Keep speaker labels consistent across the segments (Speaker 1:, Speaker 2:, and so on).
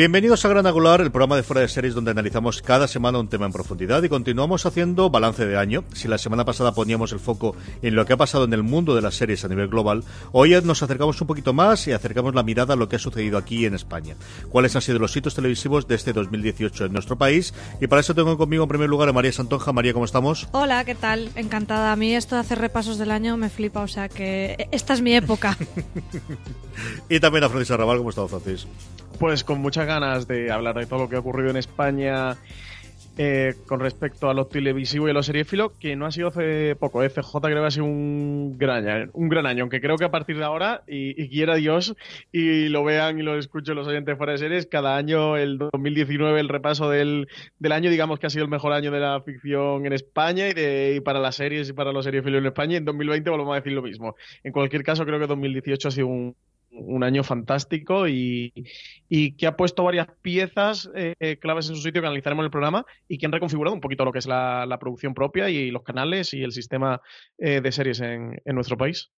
Speaker 1: Bienvenidos a Gran Angular, el programa de fuera de series donde analizamos cada semana un tema en profundidad y continuamos haciendo balance de año. Si la semana pasada poníamos el foco en lo que ha pasado en el mundo de las series a nivel global, hoy nos acercamos un poquito más y acercamos la mirada a lo que ha sucedido aquí en España. ¿Cuáles han sido los hitos televisivos de este 2018 en nuestro país? Y para eso tengo conmigo en primer lugar a María Santonja. María, ¿cómo estamos?
Speaker 2: Hola, ¿qué tal? Encantada. A mí esto de hacer repasos del año me flipa, o sea que esta es mi época.
Speaker 1: y también a Francis Arrabal, ¿cómo estás, Francis?
Speaker 3: Pues con muchas ganas de hablar de todo lo que ha ocurrido en España eh, con respecto a lo televisivo y a lo seriéfilo, que no ha sido hace poco. ¿eh? CJ creo que ha sido un gran año, un gran año aunque creo que a partir de ahora, y, quiera Dios, y lo vean y lo escuchen los oyentes fuera de series, cada año, el 2019, el repaso del, año, digamos que ha sido el mejor año de la ficción en España y, de, y para las series y para los seriéfilos en España, y en 2020 volvemos a decir lo mismo. En cualquier caso, creo que 2018 ha sido un, un año fantástico y, que ha puesto varias piezas eh, claves en su sitio que analizaremos en el programa y que han reconfigurado un poquito lo que es la, producción propia y los canales y el sistema eh, de series en nuestro país.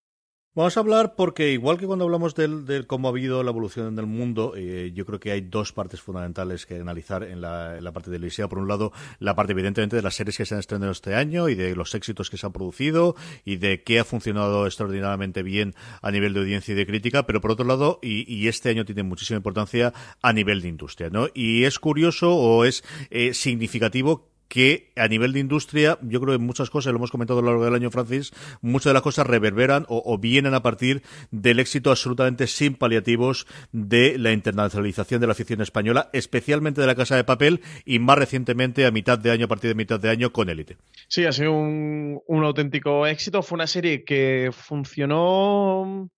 Speaker 1: Vamos a hablar porque igual que cuando hablamos de cómo ha habido la evolución del mundo, eh, yo creo que hay dos partes fundamentales que analizar en la, parte de la Por un lado, la parte evidentemente de las series que se han estrenado este año y de los éxitos que se han producido y de qué ha funcionado extraordinariamente bien a nivel de audiencia y de crítica, pero por otro lado, y, este año tiene muchísima importancia a nivel de industria, ¿no? Y es curioso o es eh, significativo que a nivel de industria, yo creo que muchas cosas, lo hemos comentado a lo largo del año, Francis, muchas de las cosas reverberan o, vienen a partir del éxito absolutamente sin paliativos de la internacionalización de la ficción española, especialmente de la Casa de Papel y más recientemente a mitad de año, a partir de mitad de año, con Élite.
Speaker 3: Sí, ha sido un, un auténtico éxito. Fue una serie que funcionó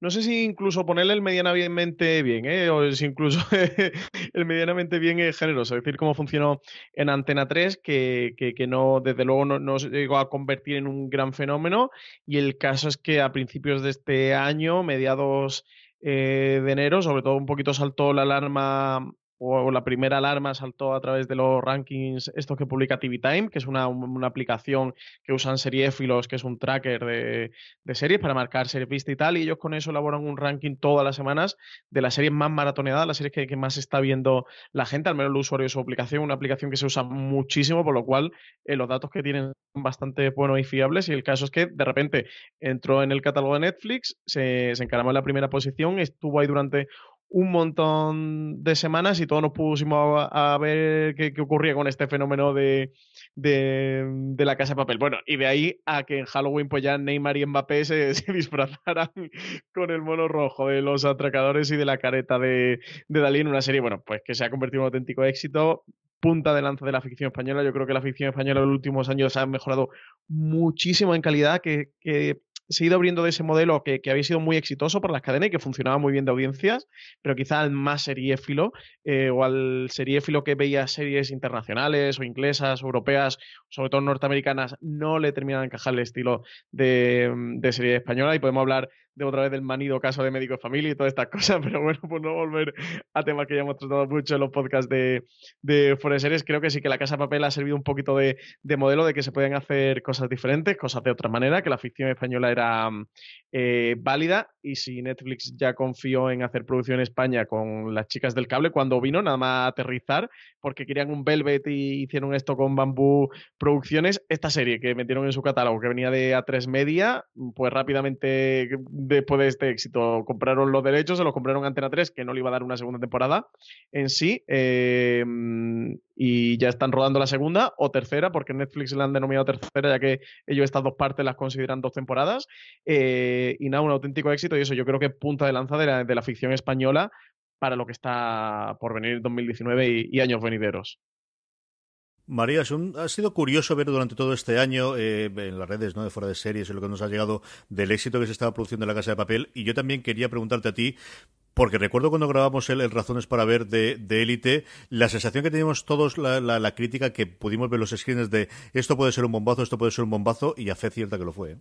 Speaker 3: no sé si incluso ponerle el medianamente bien, ¿eh? o si incluso el medianamente bien es generoso. Es decir, cómo funcionó en Antena 3, que, que, no, desde luego no, se llegó a convertir en un gran fenómeno. Y el caso es que a principios de este año, mediados eh, de enero, sobre todo un poquito saltó la alarma o la primera alarma saltó a través de los rankings, esto que publica TV Time, que es una, aplicación que usan seriéfilos, que es un tracker de, series para marcar series vista y tal, y ellos con eso elaboran un ranking todas las semanas de las series más maratoneadas, las series que, más está viendo la gente, al menos el usuario de su aplicación, una aplicación que se usa muchísimo, por lo cual eh, los datos que tienen son bastante buenos y fiables, y el caso es que de repente entró en el catálogo de Netflix, se, se encaramó en la primera posición, estuvo ahí durante un montón de semanas y todos nos pusimos a, ver qué, ocurría con este fenómeno de, de, la casa de papel. Bueno, y de ahí a que en Halloween pues ya Neymar y Mbappé se, disfrazaran con el mono rojo de los atracadores y de la careta de, de Dalí en una serie, bueno, pues que se ha convertido en un auténtico éxito punta de lanza de la ficción española. Yo creo que la ficción española en los últimos años ha mejorado muchísimo en calidad, que se ha ido abriendo de ese modelo que, había sido muy exitoso para las cadenas y que funcionaba muy bien de audiencias, pero quizá al más seriéfilo eh, o al seriéfilo que veía series internacionales o inglesas, europeas, sobre todo norteamericanas, no le termina de encajar el estilo de, de serie española. Y podemos hablar de otra vez del manido caso de médico de familia y todas estas cosas, pero bueno, pues no volver a temas que ya hemos tratado mucho en los podcasts de, de Series, creo que sí que la Casa Papel ha servido un poquito de, de, modelo de que se pueden hacer cosas diferentes, cosas de otra manera, que la ficción española era eh, válida y si Netflix ya confió en hacer producción en España con las chicas del cable cuando vino, nada más aterrizar, porque querían un Velvet y hicieron esto con Bambú Producciones, esta serie que metieron en su catálogo, que venía de A3 Media, pues rápidamente después de este éxito compraron los derechos, se los compraron Antena 3, que no le iba a dar una segunda temporada en sí, eh, y ya están rodando la segunda o tercera, porque Netflix la han denominado tercera, ya que ellos estas dos partes las consideran dos temporadas. Eh, y nada, un auténtico éxito, y eso yo creo que punta de lanza de la, de la ficción española para lo que está por venir en 2019 y, años venideros.
Speaker 1: María, ha sido curioso ver durante todo este año eh, en las redes ¿no? de fuera de series, lo que nos ha llegado del éxito que se estaba produciendo en la Casa de Papel. Y yo también quería preguntarte a ti, porque recuerdo cuando grabamos el, Razones para Ver de Élite, la sensación que teníamos todos, la, la, crítica que pudimos ver los screens de esto puede ser un bombazo, esto puede ser un bombazo, y a fe cierta que lo fue. ¿eh?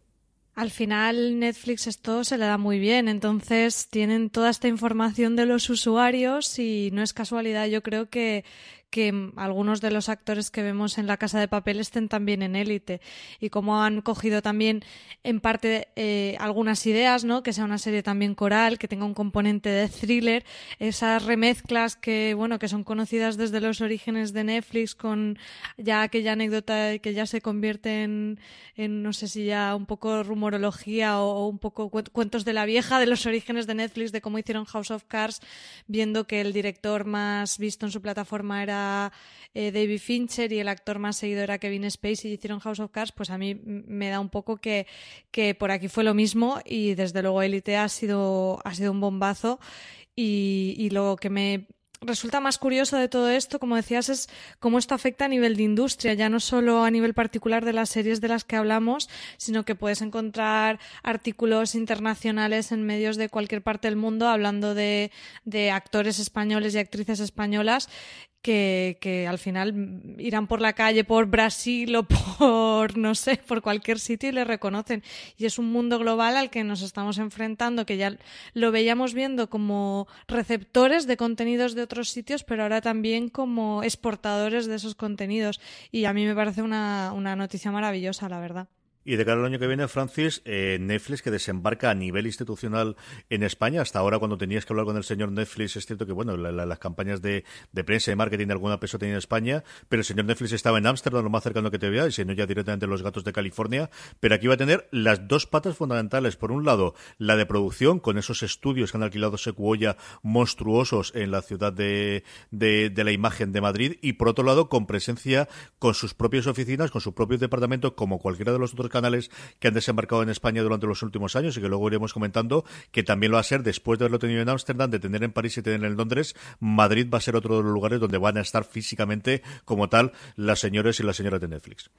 Speaker 2: Al final Netflix esto se le da muy bien, entonces tienen toda esta información de los usuarios y no es casualidad, yo creo que, que algunos de los actores que vemos en La Casa de Papel estén también en élite y como han cogido también en parte eh, algunas ideas, ¿no? Que sea una serie también coral, que tenga un componente de thriller, esas remezclas que, bueno, que son conocidas desde los orígenes de Netflix con ya aquella anécdota que ya se convierte en, no sé si ya un poco rumorología o, un poco cuentos de la vieja de los orígenes de Netflix, de cómo hicieron House of Cards, viendo que el director más visto en su plataforma era eh, David Fincher y el actor más seguido era Kevin Spacey y hicieron House of Cards, pues a mí me da un poco que, que por aquí fue lo mismo y desde luego Elite ha sido, ha sido un bombazo. Y, y lo que me resulta más curioso de todo esto, como decías, es cómo esto afecta a nivel de industria, ya no solo a nivel particular de las series de las que hablamos, sino que puedes encontrar artículos internacionales en medios de cualquier parte del mundo hablando de, de actores españoles y actrices españolas que, al final irán por la calle por Brasil o por, no sé, por cualquier sitio y le reconocen. Y es un mundo global al que nos estamos enfrentando, que ya lo veíamos viendo como receptores de contenidos de otros sitios, pero ahora también como exportadores de esos contenidos. Y a mí me parece una, una noticia maravillosa, la verdad.
Speaker 1: Y de cara al año que viene, Francis, eh, Netflix que desembarca a nivel institucional en España. Hasta ahora, cuando tenías que hablar con el señor Netflix, es cierto que, bueno, las campañas de, prensa y marketing de alguna peso tenía en España, pero el señor Netflix estaba en Ámsterdam, lo más cercano que te vea, y si no ya directamente los gatos de California. Pero aquí va a tener las dos patas fundamentales. Por un lado, la de producción, con esos estudios que han alquilado Secuoya monstruosos en la ciudad de, de, de la imagen de Madrid, y por otro lado, con presencia con sus propias oficinas, con su propio departamento, como cualquiera de los otros canales que han desembarcado en España durante los últimos años y que luego iremos comentando, que también lo va a ser después de haberlo tenido en Ámsterdam, de tener en París y tener en Londres, Madrid va a ser otro de los lugares donde van a estar físicamente como tal las señores y las señoras de Netflix.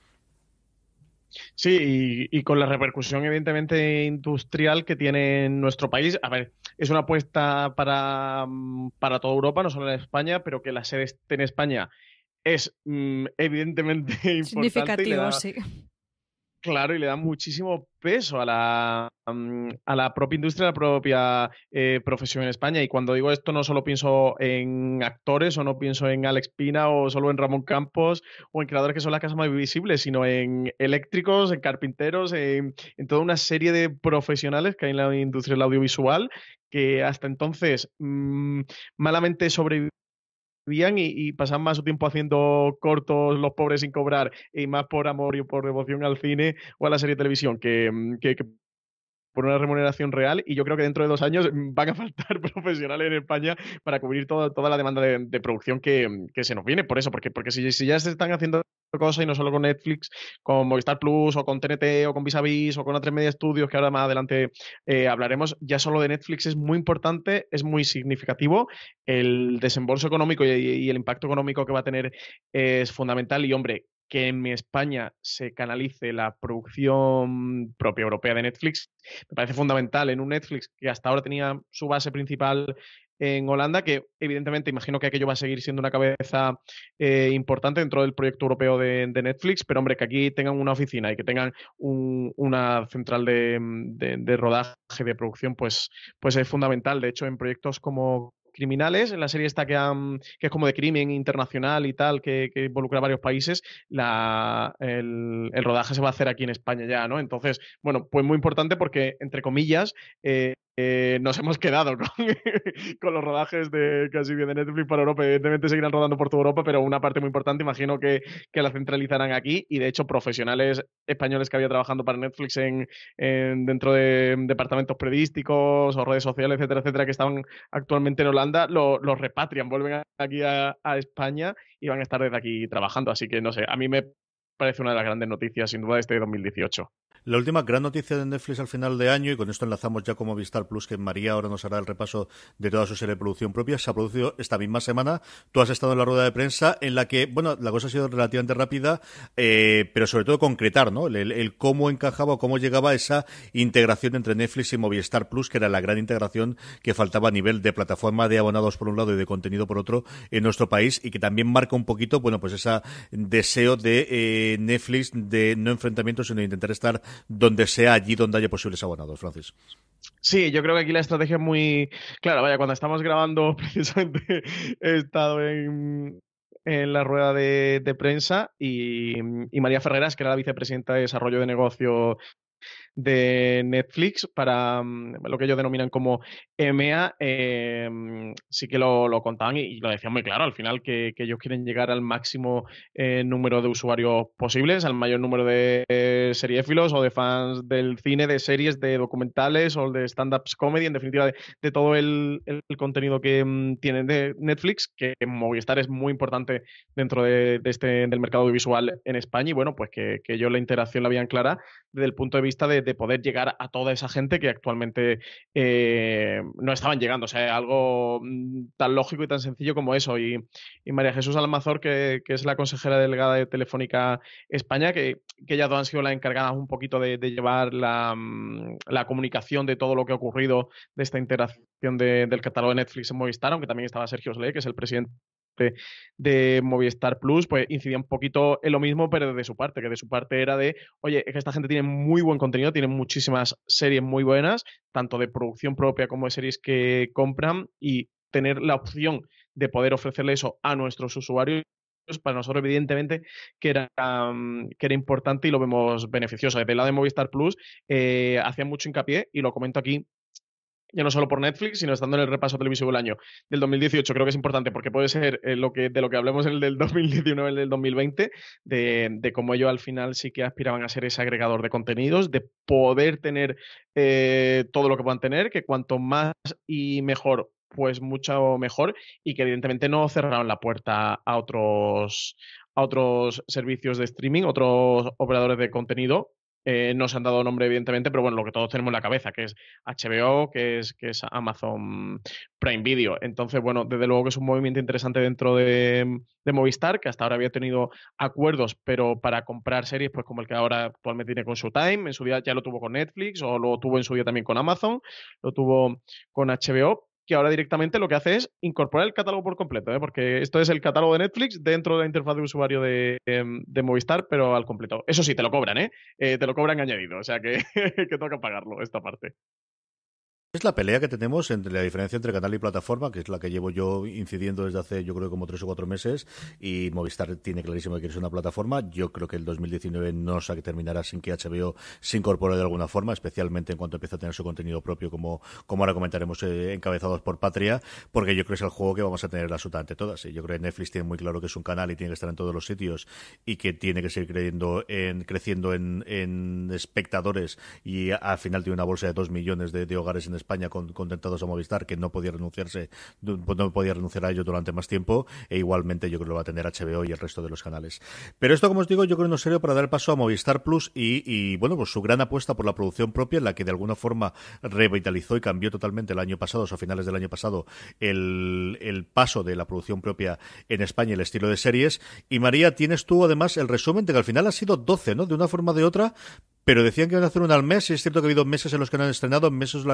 Speaker 3: Sí, y, con la repercusión evidentemente industrial que tiene en nuestro país. A ver, es una apuesta para, para toda Europa, no solo en España, pero que la sede esté en España es mm, evidentemente importante.
Speaker 2: Significativo, sí.
Speaker 3: Claro, y le da muchísimo peso a la, mm, a la propia industria, a la propia eh, profesión en España. Y cuando digo esto, no solo pienso en actores o no pienso en Alex Pina o solo en Ramón Campos o en creadores que son las casas más visibles, sino en eléctricos, en carpinteros, en, toda una serie de profesionales que hay en la industria del audiovisual que hasta entonces mm, malamente sobrevivían y, pasan más su tiempo haciendo cortos los pobres sin cobrar y más por amor y por devoción al cine o a la serie de televisión que, mm, que, por una remuneración real y yo creo que dentro de dos años van a faltar profesionales en España para cubrir toda, la demanda de, producción que, que, se nos viene. Por eso, porque, porque si, si ya se están haciendo cosas y no solo con Netflix, con Movistar Plus o con TNT o con Vis Vis o con otras Media Studios que ahora más adelante eh, hablaremos, ya solo de Netflix es muy importante, es muy significativo. El desembolso económico y, el impacto económico que va a tener es fundamental y hombre, que en España se canalice la producción propia europea de Netflix, me parece fundamental en un Netflix que hasta ahora tenía su base principal en Holanda, que evidentemente imagino que aquello va a seguir siendo una cabeza eh, importante dentro del proyecto europeo de, Netflix, pero hombre, que aquí tengan una oficina y que tengan una central de, rodaje, de producción, pues, pues es fundamental. De hecho, en proyectos como criminales, en la serie esta que, que es como de crimen internacional y tal, que, involucra a varios países, la, el, rodaje se va a hacer aquí en España ya, ¿no? Entonces, bueno, pues muy importante porque, entre comillas, eh, eh, nos hemos quedado con, los rodajes de casi bien de Netflix para Europa. Evidentemente seguirán rodando por toda Europa, pero una parte muy importante imagino que, la centralizarán aquí y de hecho profesionales españoles que había trabajando para Netflix en, dentro de departamentos periodísticos o redes sociales, etcétera, etcétera, que estaban actualmente en Holanda, los repatrian, vuelven aquí a España y van a estar desde aquí trabajando. Así que no sé, a mí me parece una de las grandes noticias sin duda de este 2018.
Speaker 1: La última gran noticia de Netflix al final de año, y con esto enlazamos ya como Vistar Plus, que María ahora nos hará el repaso de toda su serie de producción propia, se ha producido esta misma semana. Tú has estado en la rueda de prensa en la que, bueno, la cosa ha sido relativamente rápida, eh, pero sobre todo concretar, ¿no? El, cómo encajaba o cómo llegaba esa integración entre Netflix y Movistar Plus, que era la gran integración que faltaba a nivel de plataforma de abonados por un lado y de contenido por otro en nuestro país, y que también marca un poquito, bueno, pues ese deseo de eh, Netflix de no enfrentamientos, sino de intentar estar donde sea allí donde haya posibles abonados, Francis.
Speaker 3: Sí, yo creo que aquí la estrategia es muy clara. Vaya, cuando estamos grabando, precisamente he estado en, la rueda de, prensa y, y, María Ferreras, que era la vicepresidenta de Desarrollo de Negocio de Netflix para mm, lo que ellos denominan como EMEA, em, sí que lo, contaban y, lo decían muy claro al final que, ellos quieren llegar al máximo eh, número de usuarios posibles, al mayor número de eh, seriéfilos o de fans del cine, de series, de documentales o de stand-ups comedy, en definitiva de, todo el, contenido que mm, tienen de Netflix, que Movistar es muy importante dentro de, este del mercado audiovisual en España y bueno, pues que, que ellos la interacción la habían clara desde el punto de vista de de poder llegar a toda esa gente que actualmente eh, no estaban llegando. O sea, algo mm, tan lógico y tan sencillo como eso. Y, María Jesús Almazor, que, es la consejera delegada de Telefónica España, que, que ellas dos han sido las encargadas un poquito de, llevar mm, la, comunicación de todo lo que ha ocurrido de esta interacción del catálogo de Netflix en Movistar, aunque también estaba Sergio Sle, que es el presidente de Movistar Plus, pues incidía un poquito en lo mismo, pero de su parte, que de su parte era de, oye, es que esta gente tiene muy buen contenido, tiene muchísimas series muy buenas, tanto de producción propia como de series que compran, y tener la opción de poder ofrecerle eso a nuestros usuarios para nosotros evidentemente que era, mm, que era importante y lo vemos beneficioso. Desde el lado de Movistar Plus eh, hacía mucho hincapié y lo comento aquí ya no solo por Netflix, sino estando en el repaso televisivo del año del 2018. Creo que es importante porque puede ser eh, lo que, de lo que hablemos en el del 2019, el del 2020, de, de cómo ellos al final sí que aspiraban a ser ese agregador de contenidos, de poder tener eh, todo lo que puedan tener, que cuanto más y mejor, pues mucho mejor, y que evidentemente no cerraron la puerta a otros, a otros servicios de streaming, otros operadores de contenido eh, no se han dado nombre, evidentemente, pero bueno, lo que todos tenemos en la cabeza, que es HBO, que es, que es Amazon Prime Video. Entonces, bueno, desde luego que es un movimiento interesante dentro de, Movistar, que hasta ahora había tenido acuerdos, pero para comprar series, pues como el que ahora actualmente tiene con Showtime, en su día ya lo tuvo con Netflix, o lo tuvo en su día también con Amazon, lo tuvo con HBO, que ahora directamente lo que hace es incorporar el catálogo por completo, ¿eh? porque esto es el catálogo de Netflix dentro de la interfaz de usuario de, em, Movistar, pero al completo. Eso sí, te lo cobran, ¿eh? eh te lo cobran añadido, o sea que, que toca pagarlo esta parte.
Speaker 1: Es la pelea que tenemos entre la diferencia entre canal y plataforma, que es la que llevo yo incidiendo desde hace, yo creo, como tres o cuatro meses, y Movistar tiene clarísimo que quiere ser una plataforma. Yo creo que el 2019 no se terminará sin que HBO se incorpore de alguna forma, especialmente en cuanto empiece a tener su contenido propio, como, como ahora comentaremos, eh, encabezados por Patria, porque yo creo que es el juego que vamos a tener absolutamente todas. Y yo creo que Netflix tiene muy claro que es un canal y tiene que estar en todos los sitios y que tiene que seguir creyendo en, creciendo en, espectadores y al final tiene una bolsa de dos millones de, de hogares en España con, contentados a Movistar, que no podía renunciarse, no podía renunciar a ello durante más tiempo, e igualmente yo creo que lo va a tener HBO y el resto de los canales. Pero esto, como os digo, yo creo que no es serio para dar el paso a Movistar Plus y, bueno, pues su gran apuesta por la producción propia, en la que de alguna forma revitalizó y cambió totalmente el año pasado, o a finales del año pasado, el, el paso de la producción propia en España, el estilo de series. Y María, tienes tú además el resumen de que al final ha sido 12, ¿no? De una forma o de otra, pero decían que iban a hacer una al mes, y es cierto que ha habido meses en los que han estrenado, meses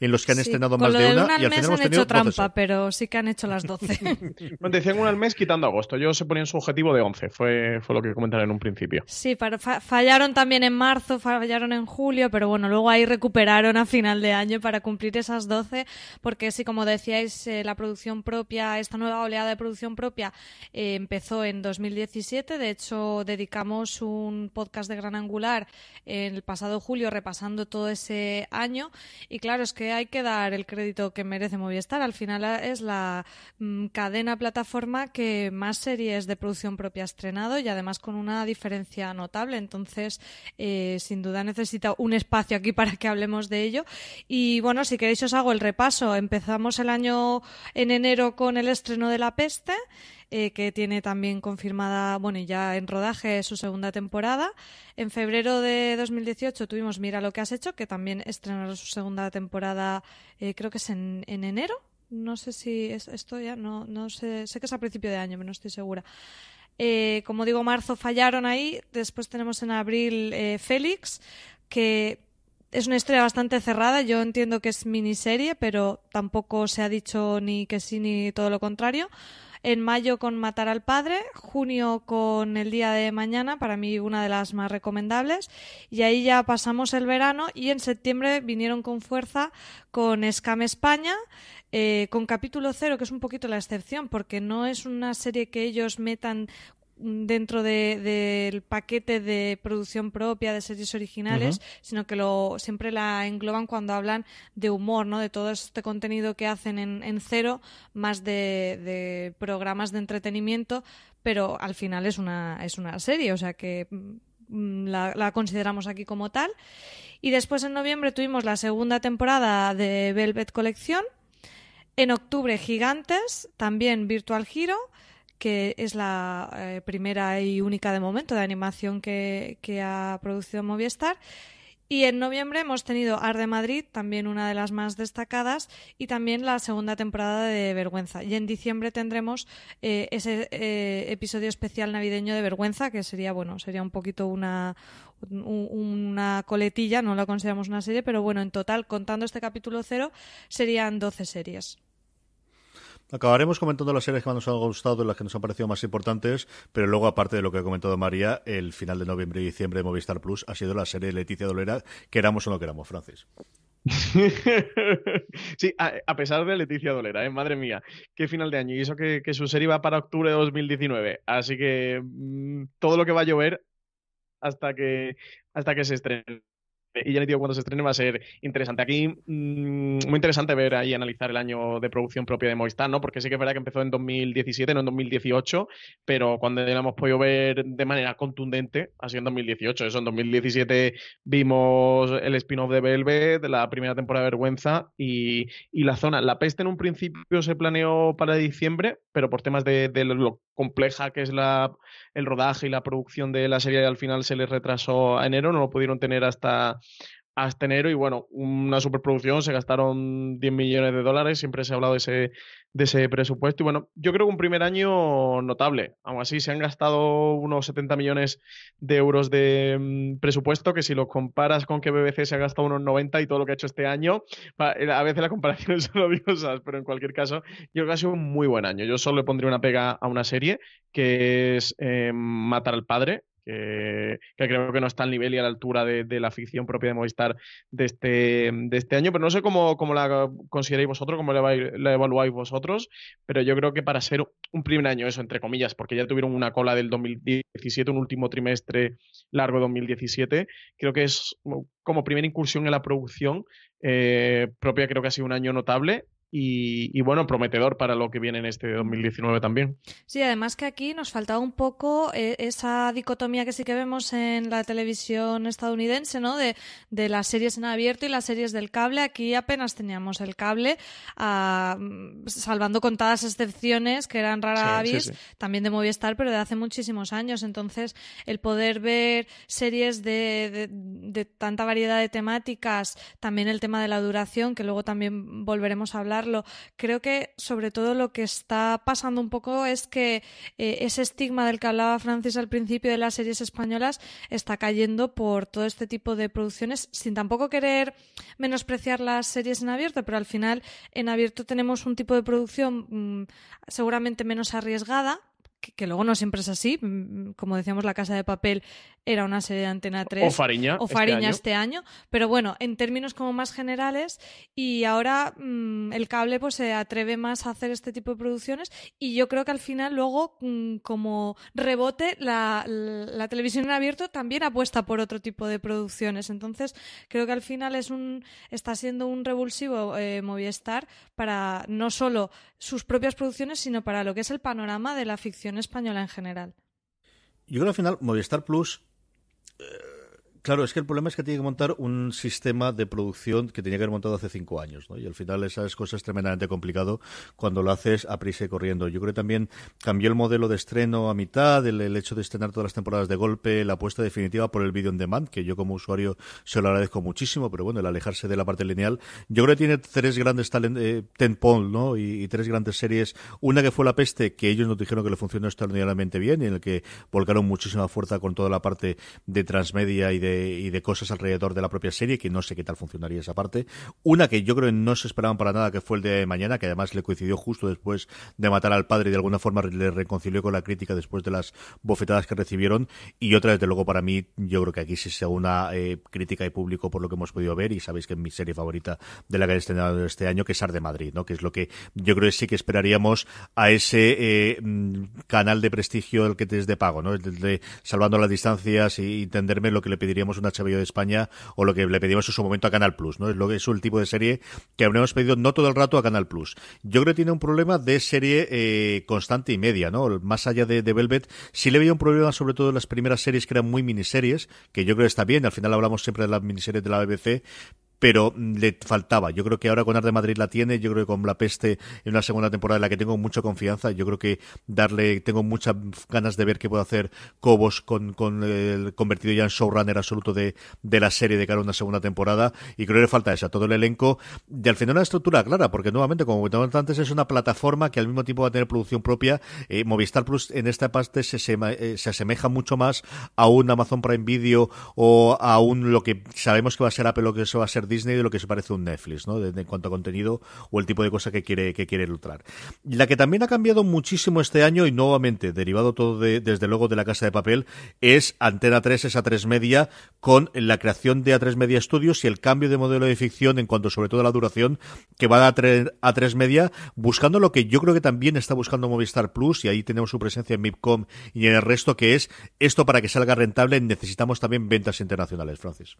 Speaker 1: en los que han estrenado más de una, y al final hemos tenido
Speaker 2: hecho trampa, pero sí que han hecho las 12.
Speaker 3: bueno, decían una al mes quitando agosto, yo se ponían su objetivo de 11, fue, fue lo que comentaron en un principio.
Speaker 2: Sí, fallaron también en marzo, fallaron en julio, pero bueno, luego ahí recuperaron a final de año para cumplir esas 12, porque sí, como decíais, eh, la producción propia, esta nueva oleada de producción propia eh, empezó en 2017, de hecho dedicamos un podcast de Gran Angular el pasado julio repasando todo ese año. Y claro, es que hay que dar el crédito que merece Movistar, al final es la mm, cadena plataforma que más series de producción propia ha estrenado y además con una diferencia notable, entonces eh, sin duda necesita un espacio aquí para que hablemos de ello. Y bueno, si queréis os hago el repaso, empezamos el año en enero con el estreno de La Peste eh, que tiene también confirmada, bueno, ya en rodaje su segunda temporada. En febrero de 2018 tuvimos Mira lo que has hecho, que también estrenará su segunda temporada, eh, creo que es en, enero. No sé si es, esto ya, no, no sé, sé que es a principio de año, pero no estoy segura. Eh, como digo, marzo fallaron ahí. Después tenemos en abril Félix, que es una historia bastante cerrada. Yo entiendo que es miniserie, pero tampoco se ha dicho ni que sí ni todo lo contrario en mayo con Matar al Padre, junio con El Día de Mañana, para mí una de las más recomendables, y ahí ya pasamos el verano y en septiembre vinieron con fuerza con Scam España, eh, con capítulo cero, que es un poquito la excepción, porque no es una serie que ellos metan dentro del paquete de producción propia de series originales, sino que lo siempre la engloban cuando hablan de humor, ¿no? De todo este contenido que hacen en, cero, más de, programas de entretenimiento, pero al final es una, es una serie, o sea que mm, la, la, consideramos aquí como tal. Y después en noviembre tuvimos la segunda temporada de Velvet Colección. En octubre Gigantes, también Virtual Hero que es la eh, primera y única de momento de animación que, ha producido Movistar. Y en noviembre hemos tenido Ar de Madrid, también una de las más destacadas, y también la segunda temporada de Vergüenza. Y en diciembre tendremos eh, ese eh, episodio especial navideño de Vergüenza, que sería, bueno, sería un poquito una, una coletilla, no la consideramos una serie, pero bueno, en total, contando este capítulo cero, serían 12 series.
Speaker 1: Acabaremos comentando las series que más nos han gustado las que nos han parecido más importantes, pero luego, aparte de lo que ha comentado María, el final de noviembre y diciembre de Movistar Plus ha sido la serie Leticia Dolera, queramos o no queramos, Francis.
Speaker 3: sí, a, pesar de Leticia Dolera, ¿eh? madre mía, qué final de año. Y eso que, su serie va para octubre de 2019. Así que mm, todo lo que va a llover hasta que, hasta que se estrene y ya ni digo cuando se estrene va a ser interesante. Aquí mm, muy interesante ver ahí analizar el año de producción propia de Movistar, ¿no? Porque sí que es verdad que empezó en 2017, no en 2018, pero cuando ya lo hemos podido ver de manera contundente ha sido en 2018. Eso en 2017 vimos el spin-off de Velvet, la primera temporada de Vergüenza y, la zona. La peste en un principio se planeó para diciembre, pero por temas de, de compleja que es la, el rodaje y la producción de la serie al final se les retrasó a enero, no lo pudieron tener hasta, hasta enero y bueno, una superproducción, se gastaron 10 millones de dólares, siempre se ha hablado de ese, de ese presupuesto y bueno, yo creo que un primer año notable, aún así se han gastado unos 70 millones de euros de mm, presupuesto, que si lo comparas con que BBC se ha gastado unos 90 y todo lo que ha hecho este año, eh, a veces las comparaciones son odiosas, pero en cualquier caso, yo creo que ha sido un muy buen año. Yo solo le pondría una pega a una serie que es eh, Matar al Padre, que, creo que no está al nivel y a la altura de, la ficción propia de Movistar de este, de este año, pero no sé cómo, cómo la consideráis vosotros, cómo la, la, evaluáis vosotros, pero yo creo que para ser un primer año, eso entre comillas, porque ya tuvieron una cola del 2017, un último trimestre largo de 2017, creo que es como primera incursión en la producción eh, propia, creo que ha sido un año notable y, bueno, prometedor para lo que viene en este 2019 también.
Speaker 2: Sí, además que aquí nos faltaba un poco eh, esa dicotomía que sí que vemos en la televisión estadounidense, ¿no? De, de, las series en abierto y las series del cable. Aquí apenas teníamos el cable, ah, salvando contadas excepciones que eran rara avis, también de Movistar, pero de hace muchísimos años. Entonces, el poder ver series de, de tanta variedad de temáticas, también el tema de la duración, que luego también volveremos a hablar Creo que sobre todo lo que está pasando un poco es que eh, ese estigma del que hablaba Francis al principio de las series españolas está cayendo por todo este tipo de producciones, sin tampoco querer menospreciar las series en abierto, pero al final en abierto tenemos un tipo de producción mm, seguramente menos arriesgada, que, luego no siempre es así. Mm, como decíamos, La Casa de Papel era una serie de Antena 3.
Speaker 3: O Fariña.
Speaker 2: O Fariña este año. Pero bueno, en términos como más generales. Y ahora mm, el cable pues se atreve más a hacer este tipo de producciones. Y yo creo que al final luego, mm, como rebote, la, televisión en abierto también apuesta por otro tipo de producciones. Entonces, creo que al final es un está siendo un revulsivo eh, Movistar para no solo sus propias producciones, sino para lo que es el panorama de la ficción española en general.
Speaker 1: Yo creo que al final Movistar Plus eh, Claro, es que el problema es que tiene que montar un sistema de producción que tenía que haber montado hace cinco años, ¿no? Y al final esas cosas es tremendamente complicado cuando lo haces a prisa y corriendo. Yo creo que también cambió el modelo de estreno a mitad, el, hecho de estrenar todas las temporadas de golpe, la apuesta definitiva por el video on demand, que yo como usuario se lo agradezco muchísimo, pero bueno, el alejarse de la parte lineal. Yo creo que tiene tres grandes talent, eh, ¿no? Y, tres grandes series. Una que fue La Peste, que ellos nos dijeron que le funcionó extraordinariamente bien y en el que volcaron muchísima fuerza con toda la parte de transmedia y de y de cosas alrededor de la propia serie, que no sé qué tal funcionaría esa parte. Una que yo creo que no se esperaban para nada, que fue el de mañana, que además le coincidió justo después de matar al padre y de alguna forma le reconcilió con la crítica después de las bofetadas que recibieron. Y otra, desde luego, para mí, yo creo que aquí sí sea una eh, crítica y público por lo que hemos podido ver, y sabéis que es mi serie favorita de la que he estrenado este año, que es Ar de Madrid, ¿no? que es lo que yo creo que sí que esperaríamos a ese eh, mm, canal de prestigio el que es de pago, ¿no? de, salvando las distancias y entenderme lo que le pediríamos un HBO de España o lo que le pedimos en su momento a Canal Plus, ¿no? Es lo que es el tipo de serie que habríamos pedido no todo el rato a Canal Plus. Yo creo que tiene un problema de serie eh, constante y media, ¿no? Más allá de, de, Velvet, sí le veía un problema sobre todo en las primeras series que eran muy miniseries, que yo creo que está bien, al final hablamos siempre de las miniseries de la BBC, pero le faltaba. Yo creo que ahora con Ar de Madrid la tiene, yo creo que con La Peste en una segunda temporada en la que tengo mucha confianza, yo creo que darle, tengo muchas ganas de ver qué puede hacer Cobos con, con el convertido ya en showrunner absoluto de, de la serie de cara a una segunda temporada, y creo que le falta eso, todo el elenco, y al final una estructura clara, porque nuevamente, como comentamos antes, es una plataforma que al mismo tiempo va a tener producción propia. Eh, Movistar Plus en esta parte se, se, eh, se, asemeja mucho más a un Amazon Prime Video o a un lo que sabemos que va a ser Apple, lo que eso va a ser Disney de lo que se parece a un Netflix, ¿no? en cuanto a contenido o el tipo de cosa que quiere, que quiere ilustrar. La que también ha cambiado muchísimo este año y nuevamente, derivado todo de, desde luego de la casa de papel, es Antena 3, esa 3 media, con la creación de A3 Media Studios y el cambio de modelo de ficción en cuanto sobre todo a la duración que va a A3 Media, buscando lo que yo creo que también está buscando Movistar Plus y ahí tenemos su presencia en MIPCOM y en el resto que es esto para que salga rentable necesitamos también ventas internacionales, Francis.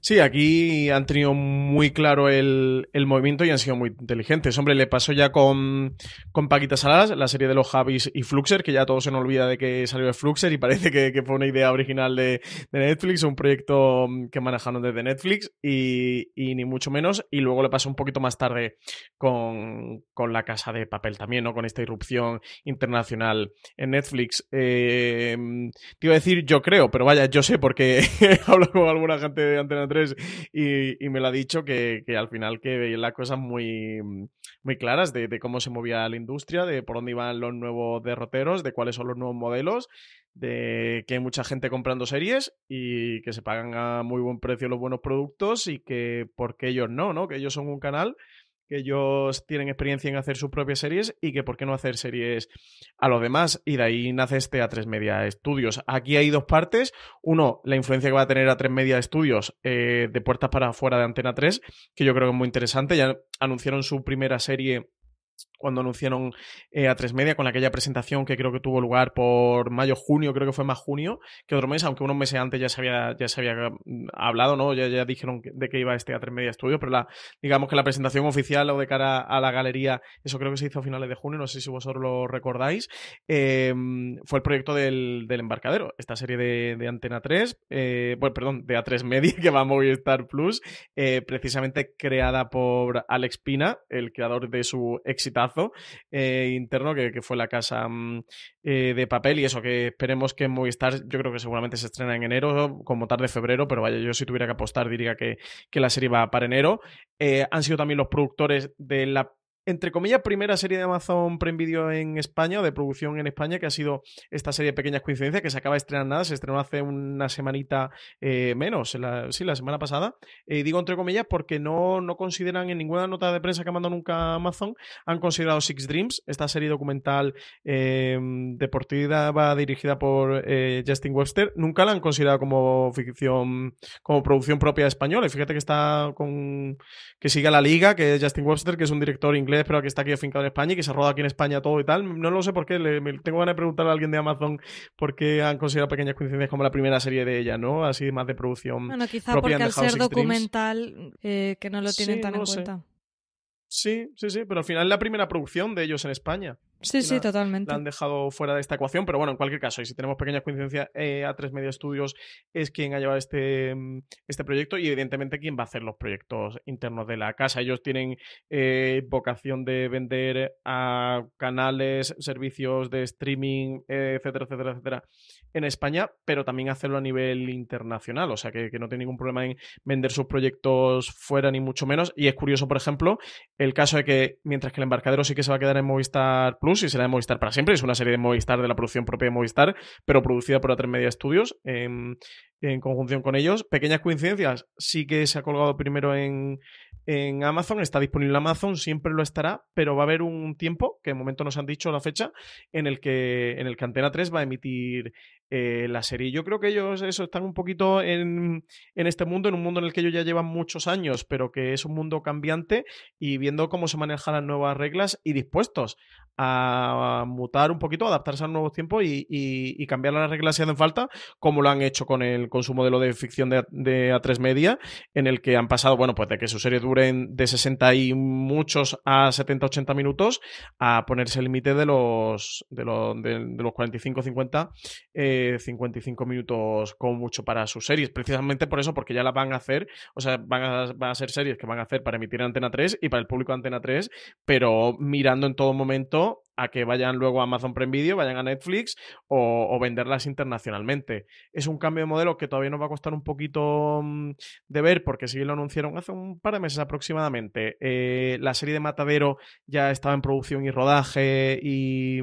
Speaker 3: Sí, aquí han tenido muy claro el, movimiento y han sido muy inteligentes. Hombre, le pasó ya con, con Paquita Salas, la serie de los Javis y Fluxer, que ya todo se nos olvida de que salió de Fluxer y parece que, fue una idea original de, Netflix, un proyecto que manejaron desde Netflix y, ni mucho menos. Y luego le pasó un poquito más tarde con, La Casa de Papel también, ¿no? Con esta irrupción internacional en Netflix. Eh, te iba a decir yo creo, pero vaya, yo sé porque hablo con alguna gente de Antena 3 y, me lo ha dicho que, al final que veía las cosas muy, muy claras de, cómo se movía la industria, de por dónde iban los nuevos derroteros, de cuáles son los nuevos modelos, de que hay mucha gente comprando series y que se pagan a muy buen precio los buenos productos y que porque ellos no, ¿no? Que ellos son un canal que ellos tienen experiencia en hacer sus propias series y que por qué no hacer series a los demás. Y de ahí nace este A3 Media Studios. Aquí hay dos partes. Uno, la influencia que va a tener A3 Media Studios eh, de puertas para afuera de Antena 3, que yo creo que es muy interesante. Ya anunciaron su primera serie cuando anunciaron eh, a tres media con aquella presentación que creo que tuvo lugar por mayo, junio, creo que fue más junio que otro mes, aunque unos meses antes ya se había, ya se había mm, hablado, ¿no? Ya, ya dijeron de que iba este a tres media estudio, pero la, digamos que la presentación oficial o de cara a la galería, eso creo que se hizo a finales de junio, no sé si vosotros lo recordáis, em, fue el proyecto del, embarcadero, esta serie de, Antena 3, eh, bueno, perdón, de A3 Media que va a Movistar Plus, eh, precisamente creada por Alex Pina, el creador de su exitazo eh, interno que, fue la casa mm, eh, de papel y eso, que esperemos que Movistar, yo creo que seguramente se estrena en enero, como tarde febrero, pero vaya, yo si tuviera que apostar diría que, que la serie va para enero. han sido también los productores de la entre comillas, primera serie de Amazon Prime Video en España, de producción en España, que ha sido esta serie de pequeñas coincidencias, que se acaba de estrenar nada, se estrenó hace una semanita eh, menos, la, sí, la semana pasada. Eh, digo entre comillas porque no, no consideran en ninguna nota de prensa que ha mandado nunca Amazon, han considerado Six Dreams, esta serie documental eh, deportiva dirigida por Justin Webster, nunca la han considerado como ficción, como producción propia española. Y fíjate que está con, que sigue la liga, que es Justin Webster, que es un director inglés pero que está aquí afincado en España y que se roda aquí en España todo y tal. No lo sé por qué, le, tengo ganas de preguntarle a alguien de Amazon por qué han considerado Pequeñas Coincidencias como la primera serie de ella, ¿no? Así más de producción.
Speaker 2: Bueno, quizá porque al ser documental eh, que no lo tienen tan en cuenta.
Speaker 3: Sí, sí, sí, pero al final es la primera producción de ellos en España.
Speaker 2: Sí, sí, totalmente.
Speaker 3: La han dejado fuera de esta ecuación, pero bueno, en cualquier caso, y si tenemos pequeñas coincidencias, eh, A3 Media Studios es quien ha llevado este, mm, este proyecto y evidentemente quien va a hacer los proyectos internos de la casa. Ellos tienen eh, vocación de vender a canales, servicios de streaming, etcétera, etcétera, etcétera, en España, pero también hacerlo a nivel internacional, o sea que, no tiene ningún problema en vender sus proyectos fuera ni mucho menos. Y es curioso, por ejemplo, el caso de que mientras que el embarcadero sí que se va a quedar en Movistar Plus, y será de Movistar para siempre. Es una serie de Movistar de la producción propia de Movistar, pero producida por A3 Media Studios en, en conjunción con ellos. Pequeñas coincidencias, sí que se ha colgado primero en, en Amazon, está disponible en Amazon, siempre lo estará, pero va a haber un tiempo, que de momento nos han dicho la fecha, en el que, en el que Antena 3 va a emitir eh, la serie. Yo creo que ellos eso, están un poquito en, en, este mundo, en un mundo en el que ellos ya llevan muchos años, pero que es un mundo cambiante y viendo cómo se manejan las nuevas reglas y dispuestos a mutar un poquito, adaptarse a nuevos tiempos y, y, cambiar las reglas si hacen falta, como lo han hecho con el con su modelo de ficción de, de A3 Media, en el que han pasado, bueno, pues de que su serie duren de 60 y muchos a 70-80 minutos, a ponerse el límite de los, de, los, de, los 45-50, 55 minutos como mucho para sus series, precisamente por eso, porque ya las van a hacer, o sea, van a, ser series que van a hacer para emitir en Antena 3 y para el público Antena 3, pero mirando en todo momento a que vayan luego a Amazon Prime Video, vayan a Netflix o, venderlas internacionalmente. Es un cambio de modelo que todavía nos va a costar un poquito mm, de ver porque sí lo anunciaron hace un par de meses aproximadamente. Eh, la serie de Matadero ya estaba en producción y rodaje y...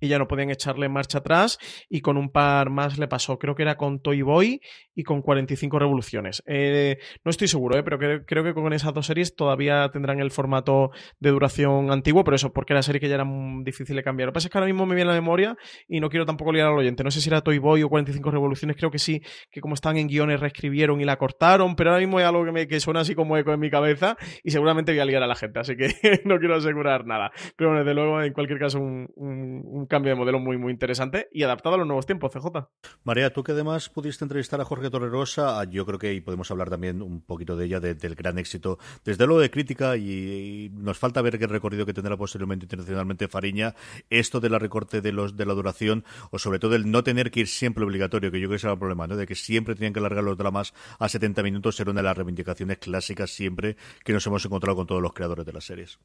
Speaker 3: Y ya no podían echarle marcha atrás y con un par más le pasó, creo que era con Toy Boy y con 45 revoluciones. Eh, no estoy seguro, eh, pero creo que con esas dos series todavía tendrán el formato de duración antiguo, pero eso porque era serie que ya era difícil de cambiar. Lo que pasa es que ahora mismo me viene la memoria y no quiero tampoco liar al oyente. No sé si era Toy Boy o 45 revoluciones, creo que sí, que como están en guiones reescribieron y la cortaron, pero ahora mismo hay algo que, me, que suena así como eco en mi cabeza y seguramente voy a liar a la gente, así que no quiero asegurar nada. Pero bueno, desde luego, en cualquier caso, un cambio de modelo muy, muy interesante y adaptado a los nuevos tiempos, CJ.
Speaker 1: María, tú que además pudiste entrevistar a Jorge Torrerosa, yo creo que ahí podemos hablar también un poquito de ella, del gran éxito, desde luego de crítica, y, nos falta ver qué recorrido que tendrá posteriormente internacionalmente Fariña, esto de la recorte de los de la duración, o sobre todo el no tener que ir siempre obligatorio, que yo creo que ese era el problema, ¿no? de que siempre tenían que alargar los dramas a 70 minutos, era una de las reivindicaciones clásicas siempre que nos hemos encontrado con todos los creadores de las series.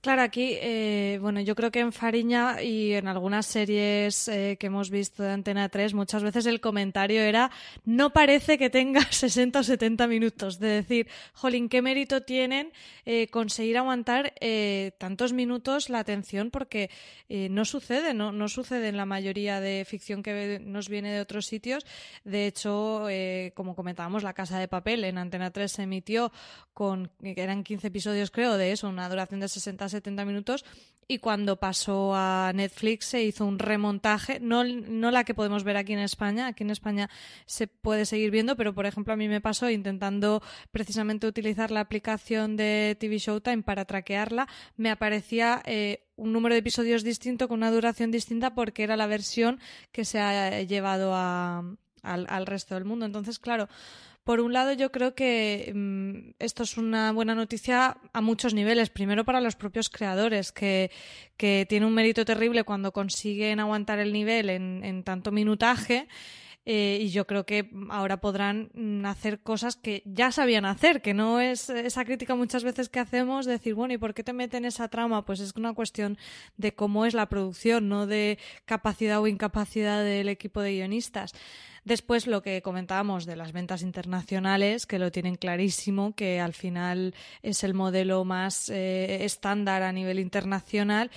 Speaker 2: Claro, aquí, eh, bueno, yo creo que en Fariña y en algunas series eh, que hemos visto de Antena 3, muchas veces el comentario era, no parece que tenga 60 o 70 minutos. De decir, jolín, ¿qué mérito tienen eh, conseguir aguantar tantos minutos la atención? Porque no sucede, no, no sucede en la mayoría de ficción que nos viene de otros sitios. De hecho, como comentábamos, La Casa de Papel en Antena 3 se emitió con, eran 15 episodios creo, de eso, una duración de 60 70 minutos y cuando pasó a Netflix se hizo un remontaje, no, no la que podemos ver aquí en España, aquí en España se puede seguir viendo, pero por ejemplo a mí me pasó intentando precisamente utilizar la aplicación de TV Showtime para traquearla, me aparecía eh, un número de episodios distinto con una duración distinta porque era la versión que se ha llevado al, al resto del mundo. Entonces, claro, por un lado, yo creo que mm, esto es una buena noticia a muchos niveles. Primero para los propios creadores, que, que tiene un mérito terrible cuando consiguen aguantar el nivel en, en tanto minutaje. eh, y yo creo que ahora podrán mm, hacer cosas que ya sabían hacer, que no es esa crítica muchas veces que hacemos de decir, bueno, ¿y por qué te meten esa trama? Pues es una cuestión de cómo es la producción, no de capacidad o incapacidad del equipo de guionistas. Después lo que comentábamos de las ventas internacionales, que lo tienen clarísimo, que al final es el modelo más eh, estándar a nivel internacional.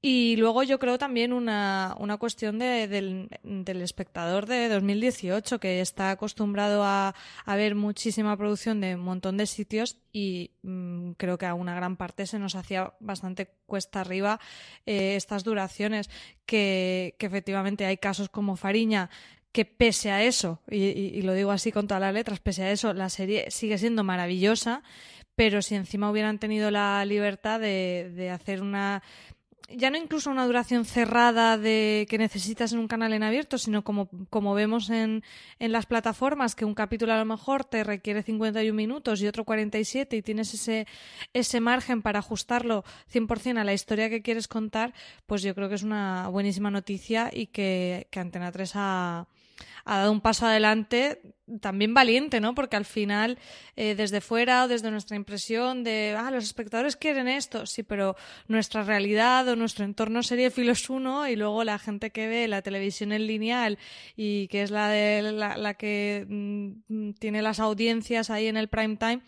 Speaker 2: Y luego yo creo también una, una cuestión del, espectador de 2018 que está acostumbrado a, a, ver muchísima producción de un montón de sitios y mm, creo que a una gran parte se nos hacía bastante cuesta arriba eh, estas duraciones que efectivamente hay casos como Fariña que pese a eso, y, lo digo así con todas las letras, pese a eso, la serie sigue siendo maravillosa, pero si encima hubieran tenido la libertad de, de hacer una ya no incluso una duración cerrada de que necesitas en un canal en abierto, sino como, como vemos en, en, las plataformas, que un capítulo a lo mejor te requiere 51 minutos y otro 47 y tienes ese, ese margen para ajustarlo 100% a la historia que quieres contar, pues yo creo que es una buenísima noticia y que, que Antena 3 ha, ha dado un paso adelante también valiente, ¿no? Porque al final, eh, desde fuera o desde nuestra impresión de, ah, los espectadores quieren esto, sí, pero nuestra realidad o nuestro entorno sería filos uno y luego la gente que ve la televisión en lineal y que es la de la, que mm, tiene las audiencias ahí en el prime time,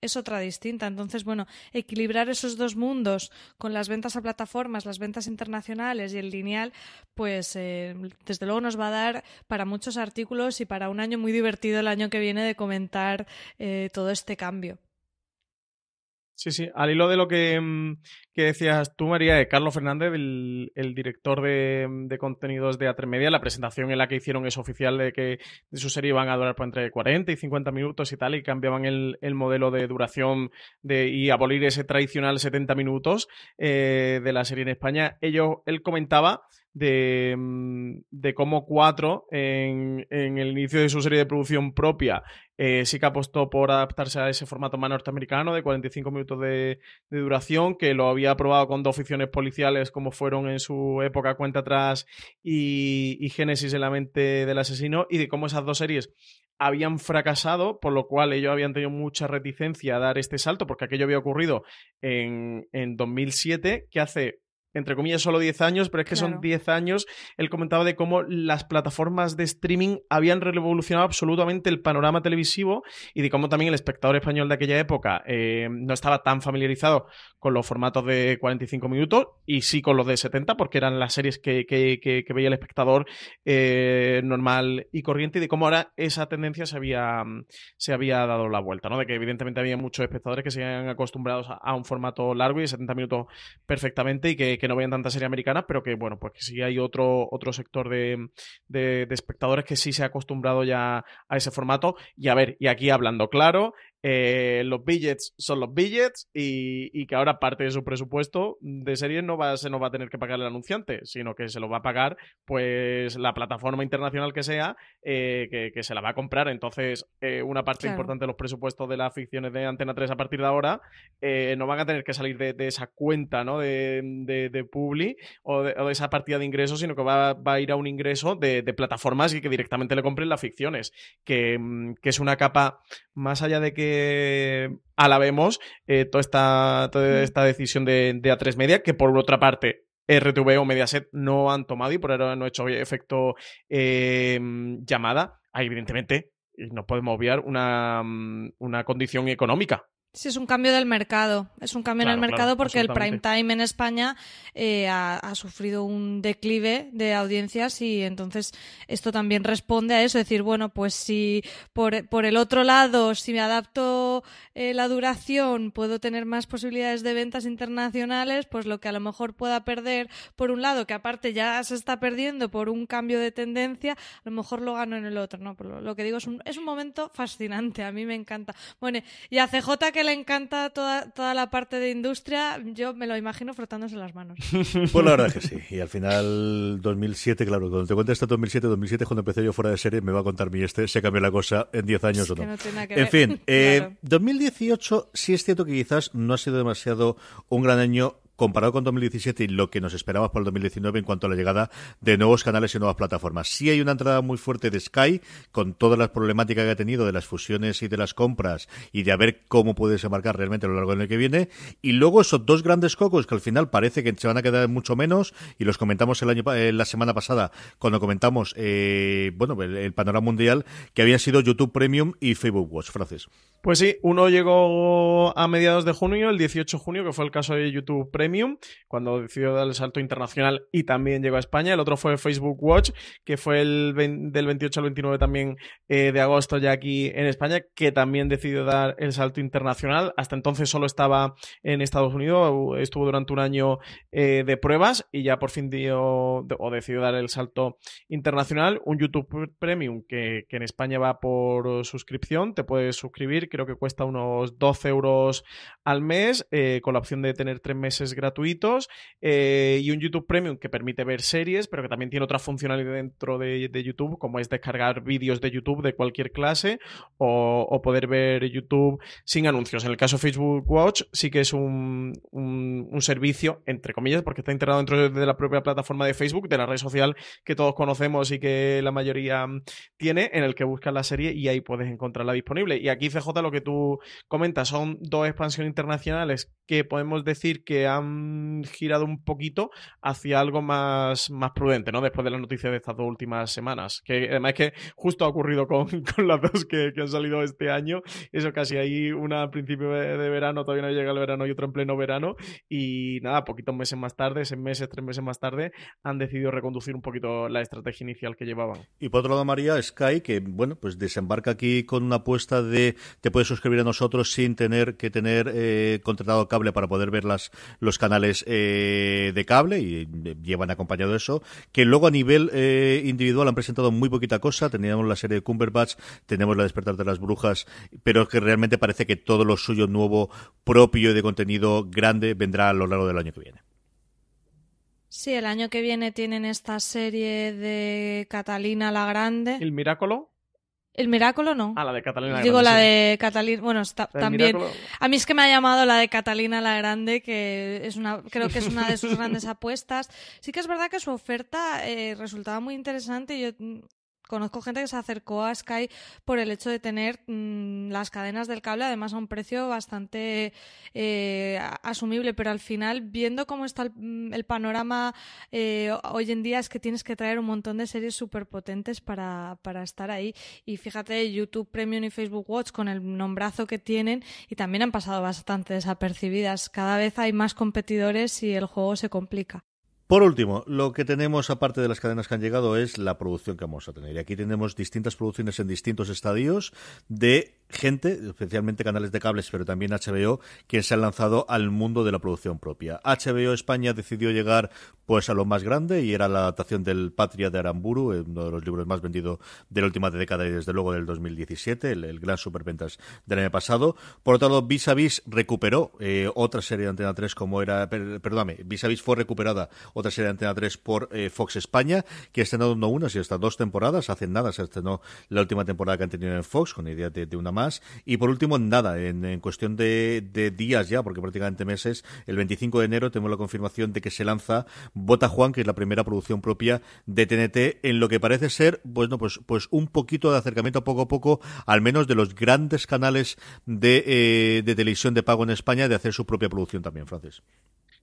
Speaker 2: es otra distinta. Entonces, bueno, equilibrar esos dos mundos con las ventas a plataformas, las ventas internacionales y el lineal, pues eh, desde luego nos va a dar para muchos artículos y para un año muy divertido el año que viene de comentar eh, todo este cambio.
Speaker 3: Sí, sí. Al hilo de lo que, mm, decías tú, María, de Carlos Fernández, el, director de, contenidos de Atremedia, la presentación en la que hicieron es oficial de que de su serie iban a durar por entre 40 y 50 minutos y tal, y cambiaban el, modelo de duración de, y abolir ese tradicional 70 minutos eh, de la serie en España. Ellos, él comentaba de, mm, de cómo Cuatro, en, en, el inicio de su serie de producción propia, eh, sí que apostó por adaptarse a ese formato más norteamericano de 45 minutos de, duración, que lo había probado con dos ficciones policiales como fueron en su época Cuenta Atrás y, y Génesis en la mente del asesino, y de cómo esas dos series habían fracasado, por lo cual ellos habían tenido mucha reticencia a dar este salto, porque aquello había ocurrido en, en 2007, que hace entre comillas, solo 10 años, pero es que son 10 años. Él comentaba de cómo las plataformas de streaming habían revolucionado absolutamente el panorama televisivo y de cómo también el espectador español de aquella época eh, no estaba tan familiarizado con los formatos de 45 minutos y sí con los de 70, porque eran las series que, veía el espectador eh, normal y corriente, y de cómo ahora esa tendencia se había, se había dado la vuelta, ¿no? De que evidentemente había muchos espectadores que se habían acostumbrados a, un formato largo y de 70 minutos perfectamente y que no vean tanta serie americana, pero que bueno, pues que sí hay otro, otro sector de, de, espectadores que sí se ha acostumbrado ya a ese formato. Y a ver, y aquí hablando claro, eh, los billets son los billets y, que ahora parte de su presupuesto de serie no va, se no va a tener que pagar el anunciante, sino que se lo va a pagar pues la plataforma internacional que sea eh, que, se la va a comprar. Entonces, eh, una parte importante de los presupuestos de las ficciones de Antena 3 a partir de ahora no van a tener que salir de, esa cuenta ¿no? de, de, Publi o de, esa partida de ingresos, sino que va, a ir a un ingreso de, plataformas y que directamente le compren las ficciones, que, mm, que es una capa más allá de que alabemos eh, toda, esta, toda esta decisión de, A3 Media, que por otra parte RTV o Mediaset no han tomado y por ahora no ha hecho efecto eh, llamada. Hay, evidentemente, y no podemos obviar una, una condición económica
Speaker 2: Sí, es un cambio del mercado. Es un cambio en el mercado porque el prime time en España eh, ha, sufrido un declive de audiencias y entonces esto también responde a eso. Decir, bueno, pues si por, por el otro lado, si me adapto eh, la duración, puedo tener más posibilidades de ventas internacionales, pues lo que a lo mejor pueda perder por un lado, que aparte ya se está perdiendo por un cambio de tendencia, a lo mejor lo gano en el otro. No, lo, lo que digo es un, es un momento fascinante. A mí me encanta. Bueno, y a CJ que le encanta toda, toda la parte de industria, yo me lo imagino frotándose las manos.
Speaker 1: Pues la verdad que sí. Y al final, 2007, claro, cuando te cuentes este 2007, 2007 cuando empecé yo fuera de serie, me va a contar mi este, se cambia la cosa en 10 años o no. en fin, 2018 eh, sí es cierto que quizás no ha sido demasiado un gran año comparado con 2017 y lo que nos esperaba para el 2019 en cuanto a la llegada de nuevos canales y nuevas plataformas. Sí hay una entrada muy fuerte de Sky, con todas las problemáticas que ha tenido de las fusiones y de las compras y de a ver cómo puede marcar realmente a lo largo del año que viene. Y luego esos dos grandes cocos que al final parece que se van a quedar mucho menos y los comentamos el año eh, la semana pasada cuando comentamos eh, bueno el, panorama mundial que había sido YouTube Premium y Facebook Watch, Francis.
Speaker 3: Pues sí, uno llegó a mediados de junio, el 18 de junio, que fue el caso de YouTube Premium, cuando decidió dar el salto internacional y también llegó a España. El otro fue Facebook Watch, que fue el del 28 al 29 también eh, de agosto ya aquí en España, que también decidió dar el salto internacional. Hasta entonces solo estaba en Estados Unidos, estuvo durante un año eh, de pruebas y ya por fin dio o decidió dar el salto internacional. Un YouTube Premium que, que en España va por suscripción, te puedes suscribir creo que cuesta unos 12 euros al mes, eh, con la opción de tener tres meses gratuitos, eh, y un YouTube Premium que permite ver series, pero que también tiene otra funcionalidad dentro de, YouTube, como es descargar vídeos de YouTube de cualquier clase o, poder ver YouTube sin anuncios. En el caso de Facebook Watch sí que es un, un, servicio, entre comillas, porque está integrado dentro de la propia plataforma de Facebook, de la red social que todos conocemos y que la mayoría tiene, en el que buscas la serie y ahí puedes encontrarla disponible. Y aquí CJ lo que tú comentas son dos expansiones internacionales que podemos decir que han girado un poquito hacia algo más, más prudente, ¿no? Después de las noticias de estas dos últimas semanas. Que además es que justo ha ocurrido con, las dos que, han salido este año. Eso casi ahí, una a principio de, verano, todavía no llega el verano y otra en pleno verano. Y nada, poquitos meses más tarde, seis meses, tres meses más tarde, han decidido reconducir un poquito la estrategia inicial que llevaban.
Speaker 1: Y por otro lado, María, Sky, que bueno, pues desembarca aquí con una apuesta de te puedes suscribir a nosotros sin tener que tener eh, contratado cable para poder ver las, los canales eh, de cable y eh, llevan acompañado eso, que luego a nivel eh, individual han presentado muy poquita cosa, teníamos la serie de Cumberbatch, tenemos la despertar de las brujas, pero que realmente parece que todo lo suyo nuevo, propio y de contenido grande vendrá a lo largo del año que viene.
Speaker 2: Sí, el año que viene tienen esta serie de Catalina la Grande.
Speaker 3: ¿El Miraculo?
Speaker 2: El Miraculo no.
Speaker 3: Ah, la de Catalina
Speaker 2: la Digo la de Catalina, bueno, está, también. A mí es que me ha llamado la de Catalina la Grande, que es una, creo que es una de sus grandes apuestas. Sí que es verdad que su oferta eh, resultaba muy interesante. Yo conozco gente que se acercó a Sky por el hecho de tener mm, las cadenas del cable además a un precio bastante eh, asumible pero al final viendo cómo está el, mm, panorama eh, hoy en día es que tienes que traer un montón de series súper potentes para, para estar ahí. Y fíjate YouTube Premium y Facebook Watch con el nombrazo que tienen y también han pasado bastante desapercibidas. Cada vez hay más competidores y el juego se complica
Speaker 1: por último, lo que tenemos aparte de las cadenas que han llegado es la producción que vamos a tener. Y aquí tenemos distintas producciones en distintos estadios de gente, especialmente canales de cables, pero también HBO, que se han lanzado al mundo de la producción propia. HBO España decidió llegar pues a lo más grande y era la adaptación del Patria de Aramburu, uno de los libros más vendidos de la última década y desde luego del 2017, el, gran superventas del año pasado. Por otro lado, Vis a Vis recuperó eh, otra serie de Antena 3 como era, perdóname, Vis a Vis fue recuperada otra serie de Antena 3 por eh, Fox España, que estrenado no una, sino hasta dos temporadas, hace nada se estrenó la última temporada que han tenido en Fox, con idea de, de una Y por último, nada, en, cuestión de, días ya, porque prácticamente meses, el 25 de enero tenemos la confirmación de que se lanza Bota Juan, que es la primera producción propia de TNT, en lo que parece ser, bueno, pues, pues un poquito de acercamiento poco a poco, al menos de los grandes canales de, eh, de televisión de pago en España, de hacer su propia producción también, Francis.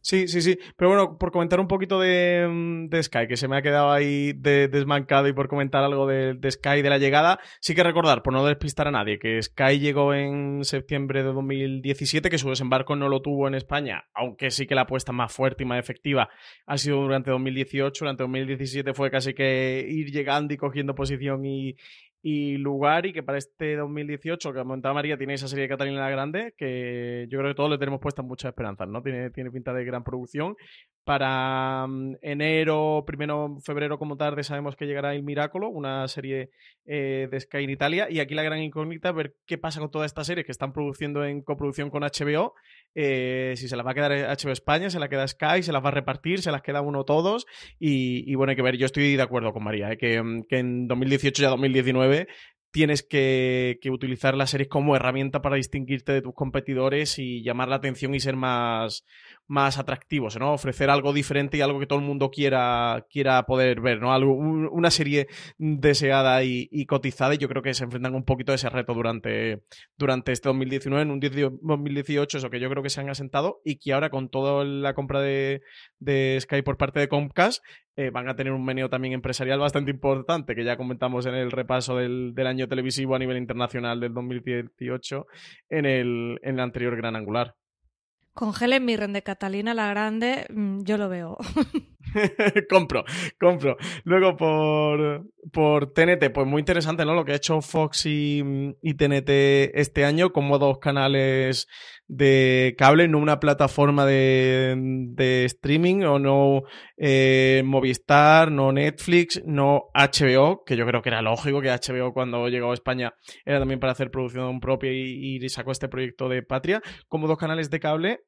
Speaker 3: Sí, sí, sí. Pero bueno, por comentar un poquito de, mm, de Sky, que se me ha quedado ahí desmancado y por comentar algo de, de, Sky de la llegada, sí que recordar, por no despistar a nadie, que Sky llegó en septiembre de 2017, que su desembarco no lo tuvo en España, aunque sí que la apuesta más fuerte y más efectiva ha sido durante 2018. Durante 2017 fue casi que ir llegando y cogiendo posición y, y lugar y que para este 2018 que comentaba María tiene esa serie de Catalina la Grande que yo creo que todos le tenemos puestas muchas esperanzas, ¿no? Tiene, tiene pinta de gran producción. Para mm, enero, primero febrero como tarde sabemos que llegará El Miracolo, una serie eh, de Sky en Italia y aquí la gran incógnita ver qué pasa con toda esta serie que están produciendo en coproducción con HBO, eh, si se las va a quedar HBO España, se la queda Sky, se las va a repartir, se las queda uno todos y, bueno, hay que ver, yo estoy de acuerdo con María, ¿eh? que, mm, que en 2018 ya 2019 tienes que, utilizar las series como herramienta para distinguirte de tus competidores y llamar la atención y ser más, más atractivos, ¿no? Ofrecer algo diferente y algo que todo el mundo quiera, quiera poder ver, ¿no? Algo, una serie deseada y, cotizada y yo creo que se enfrentan un poquito a ese reto durante, durante este 2019, en un 2018, eso que yo creo que se han asentado y que ahora con toda la compra de, de Sky por parte de Comcast eh, van a tener un meneo también empresarial bastante importante, que ya comentamos en el repaso del, del año televisivo a nivel internacional del 2018 en el, en el anterior Gran Angular.
Speaker 2: Con Helen Mirren de Catalina la Grande, mm, yo lo veo.
Speaker 3: compro, compro. Luego por, por TNT, pues muy interesante, ¿no? Lo que ha hecho Fox y, TNT este año, como dos canales de cable, no una plataforma de, de streaming, o no eh, Movistar, no Netflix, no HBO, que yo creo que era lógico que HBO cuando llegó a España era también para hacer producción propia y, y sacó este proyecto de Patria, como dos canales de cable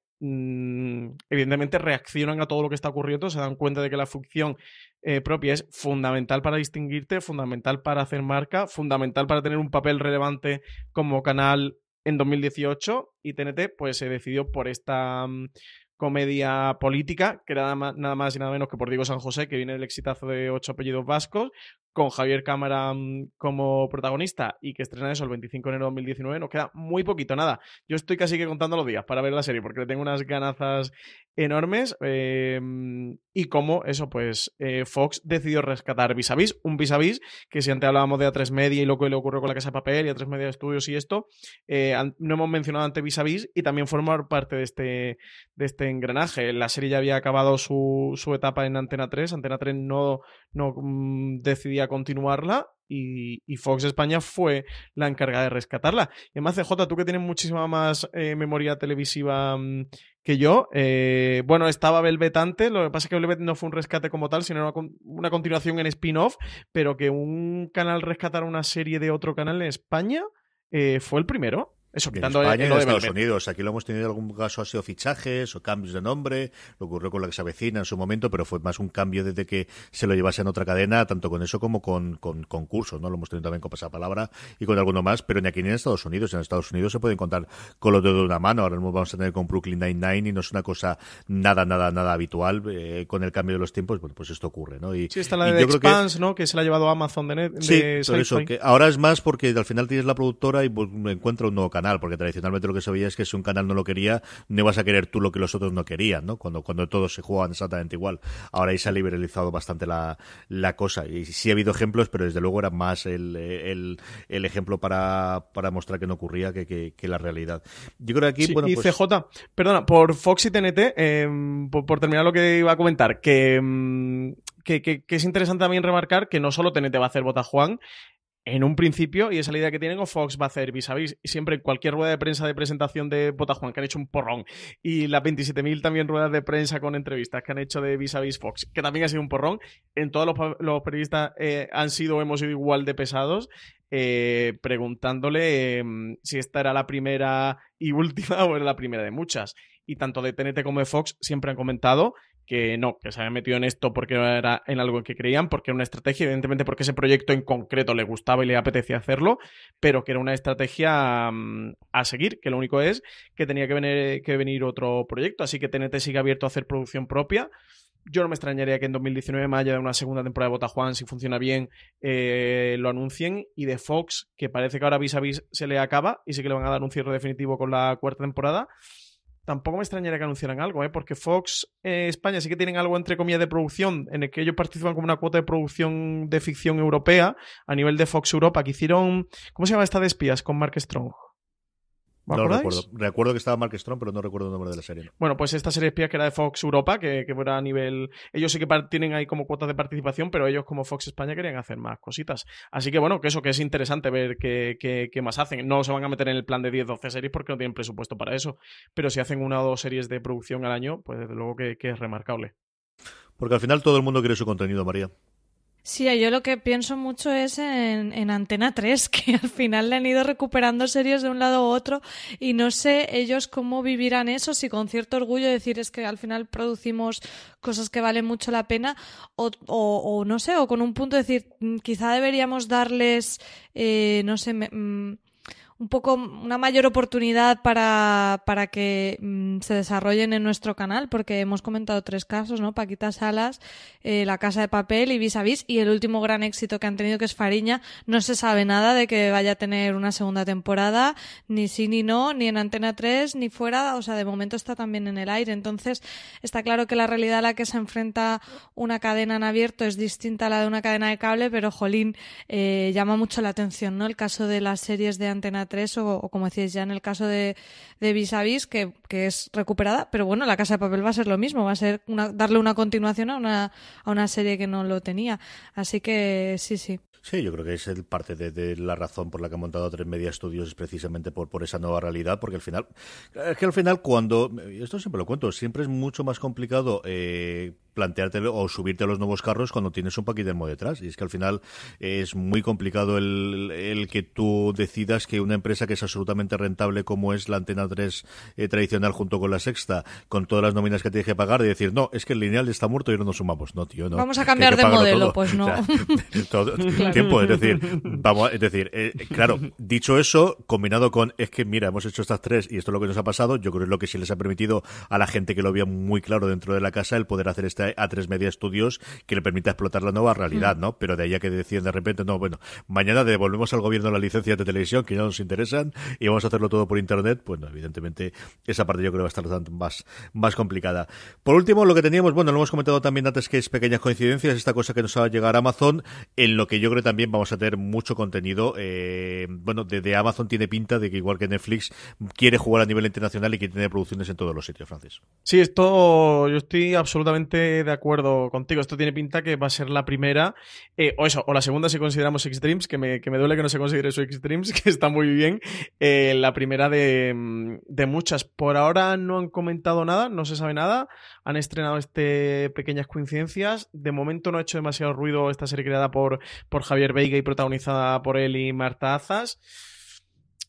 Speaker 3: evidentemente reaccionan a todo lo que está ocurriendo, se dan cuenta de que la función eh, propia es fundamental para distinguirte, fundamental para hacer marca, fundamental para tener un papel relevante como canal en 2018 y TNT pues se decidió por esta mm, comedia política que nada más, nada más y nada menos que por Diego San José que viene del exitazo de ocho apellidos vascos con Javier Cámara mm, como protagonista y que estrena eso el 25 de enero de 2019, nos queda muy poquito, nada. Yo estoy casi que contando los días para ver la serie porque le tengo unas ganazas enormes em, y como eso, pues eh, Fox decidió rescatar Vis a Vis, un Vis Vis que si antes hablábamos de A3 Media y lo que le ocurrió con la Casa de Papel y A3 Media Estudios y esto, eh, no hemos mencionado antes Vis Vis y también formar parte de este, de este engranaje. La serie ya había acabado su, su etapa en Antena 3, Antena 3 no, no mm, decidía continuarla y, Fox España fue la encargada de rescatarla. Y además, CJ, tú que tienes muchísima más eh, memoria televisiva mm, que yo, eh, bueno, estaba Velvet antes, lo que pasa es que Velvet no fue un rescate como tal, sino una, una continuación en spin-off, pero que un canal rescatara una serie de otro canal en España eh, fue el primero.
Speaker 1: Eso, en España y en Estados Unidos. Aquí lo hemos tenido en algún caso ha sido fichajes o cambios de nombre. Lo ocurrió con la que se avecina en su momento, pero fue más un cambio desde que se lo llevase en otra cadena, tanto con eso como con, con concursos, ¿no? Lo hemos tenido también con Pasapalabra y con alguno más, pero ni aquí ni en Estados Unidos. En Estados Unidos se pueden contar con los dedos de una mano. Ahora mismo vamos a tener con Brooklyn Nine-Nine y no es una cosa nada, nada, nada habitual. Eh, con el cambio de los tiempos, bueno, pues esto ocurre, ¿no? Y,
Speaker 3: sí, está la de Expanse, ¿no? Que se la ha llevado Amazon de, net,
Speaker 1: sí, eso, que ahora es más porque al final tienes la productora y encuentra un nuevo canal, porque tradicionalmente lo que se veía es que si un canal no lo quería, no ibas a querer tú lo que los otros no querían, ¿no? Cuando, cuando todos se jugaban exactamente igual. Ahora ahí se ha liberalizado bastante la, la cosa. Y sí ha habido ejemplos, pero desde luego era más el, el, el ejemplo para, para mostrar que no ocurría que, que, la realidad. Yo creo que aquí, bueno,
Speaker 3: y
Speaker 1: pues
Speaker 3: CJ, perdona, por Fox y TNT, em, por, terminar lo que iba a comentar, que, em, que, que, que, es interesante también remarcar que no solo TNT va a hacer Bota Juan, en un principio, y esa la idea que tienen, o Fox va a hacer vis a vis. Siempre en cualquier rueda de prensa de presentación de Botajuan, que han hecho un porrón, y las 27.000 también ruedas de prensa con entrevistas que han hecho de vis a vis Fox, que también ha sido un porrón, en todos los, periodistas eh, han sido, hemos sido igual de pesados, eh, preguntándole em, si esta era la primera y última o era la primera de muchas. Y tanto de TNT como de Fox siempre han comentado que no, que se habían metido en esto porque era en algo que creían, porque era una estrategia, evidentemente porque ese proyecto en concreto le gustaba y le apetecía hacerlo, pero que era una estrategia mm, a seguir, que lo único es que tenía que venir, que venir otro proyecto, así que TNT sigue abierto a hacer producción propia. Yo no me extrañaría que en 2019, más allá de una segunda temporada de Botajuan, si funciona bien, eh, lo anuncien. Y de Fox, que parece que ahora vis a vis se le acaba y sí que le van a dar un cierre definitivo con la cuarta temporada tampoco me extrañaría que anunciaran algo, ¿eh? porque Fox eh, España sí que tienen algo entre comillas de producción, en el que ellos participan como una cuota de producción de ficción europea a nivel de Fox Europa, que hicieron, ¿cómo se llama esta de espías con Mark Strong?
Speaker 1: No recuerdo. Recuerdo que estaba Mark Strong, pero no recuerdo el nombre de la serie.
Speaker 3: Bueno, pues esta serie espía que era de Fox Europa, que, que era a nivel. Ellos sí que tienen ahí como cuotas de participación, pero ellos como Fox España querían hacer más cositas. Así que bueno, que eso que es interesante ver qué, qué, más hacen. No se van a meter en el plan de 10-12 series porque no tienen presupuesto para eso. Pero si hacen una o dos series de producción al año, pues desde luego que es remarcable.
Speaker 1: Porque al final todo el mundo quiere su contenido, María.
Speaker 2: Sí, yo lo que pienso mucho es en, Antena 3, que al final le han ido recuperando series de un lado u otro y no sé ellos cómo vivirán eso, si con cierto orgullo decir es que al final producimos cosas que valen mucho la pena o, o, no sé, o con un punto de decir mm, quizá deberíamos darles, eh, no sé, mm, un poco una mayor oportunidad para, para que mm, se desarrollen en nuestro canal, porque hemos comentado tres casos, ¿no? Paquita Salas, eh, La Casa de Papel y Vis a Vis, y el último gran éxito que han tenido, que es Fariña. No se sabe nada de que vaya a tener una segunda temporada, ni sí ni no, ni en Antena 3, ni fuera, o sea, de momento está también en el aire. Entonces, está claro que la realidad a la que se enfrenta una cadena en abierto es distinta a la de una cadena de cable, pero jolín, eh, llama mucho la atención, ¿no? El caso de las series de Antena 3 o, como decíais ya en el caso de, de Vis a Vis, que, que, es recuperada, pero bueno, La Casa de Papel va a ser lo mismo, va a ser una, darle una continuación a una, a una serie que no lo tenía. Así que sí, sí.
Speaker 1: Sí, yo creo que es el parte de, la razón por la que ha montado Tres Media Studios es precisamente por, por esa nueva realidad, porque al final, es que al final cuando, esto siempre lo cuento, siempre es mucho más complicado eh, plantearte o subirte a los nuevos carros cuando tienes un paquetermo detrás. Y es que al final es muy complicado el, el, que tú decidas que una empresa que es absolutamente rentable como es la Antena 3 eh, tradicional junto con la Sexta, con todas las nóminas que tienes que pagar, y decir, no, es que el lineal está muerto y no nos sumamos. No, tío, no.
Speaker 2: Vamos a cambiar de modelo, pues no.
Speaker 1: todo, tiempo, es decir, vamos, es decir, eh, claro, dicho eso, combinado con, es que mira, hemos hecho estas tres y esto es lo que nos ha pasado, yo creo que es lo que sí les ha permitido a la gente que lo veía muy claro dentro de la casa el poder hacer esta a tres Media Estudios que le permita explotar la nueva realidad, mm. ¿no? Pero de ahí a que deciden de repente, no, bueno, mañana devolvemos al gobierno las licencias de televisión que ya nos interesan y vamos a hacerlo todo por internet, pues no, evidentemente esa parte yo creo que va a estar más, más complicada. Por último, lo que teníamos, bueno, lo hemos comentado también antes que es pequeñas coincidencias, esta cosa que nos va a llegar a Amazon, en lo que yo creo también vamos a tener mucho contenido. Eh, bueno, de, Amazon tiene pinta de que igual que Netflix quiere jugar a nivel internacional y que tiene producciones en todos los sitios, Francis.
Speaker 3: Sí, esto yo estoy absolutamente de acuerdo contigo. Esto tiene pinta que va a ser la primera, eh, o eso, o la segunda si consideramos Extremes, que me, que me duele que no se considere eso Extremes, que está muy bien. Eh, la primera de, de, muchas. Por ahora no han comentado nada, no se sabe nada. Han estrenado este pequeñas coincidencias. De momento no ha hecho demasiado ruido esta serie creada por, por Javier Veiga y protagonizada por él y Marta Azas.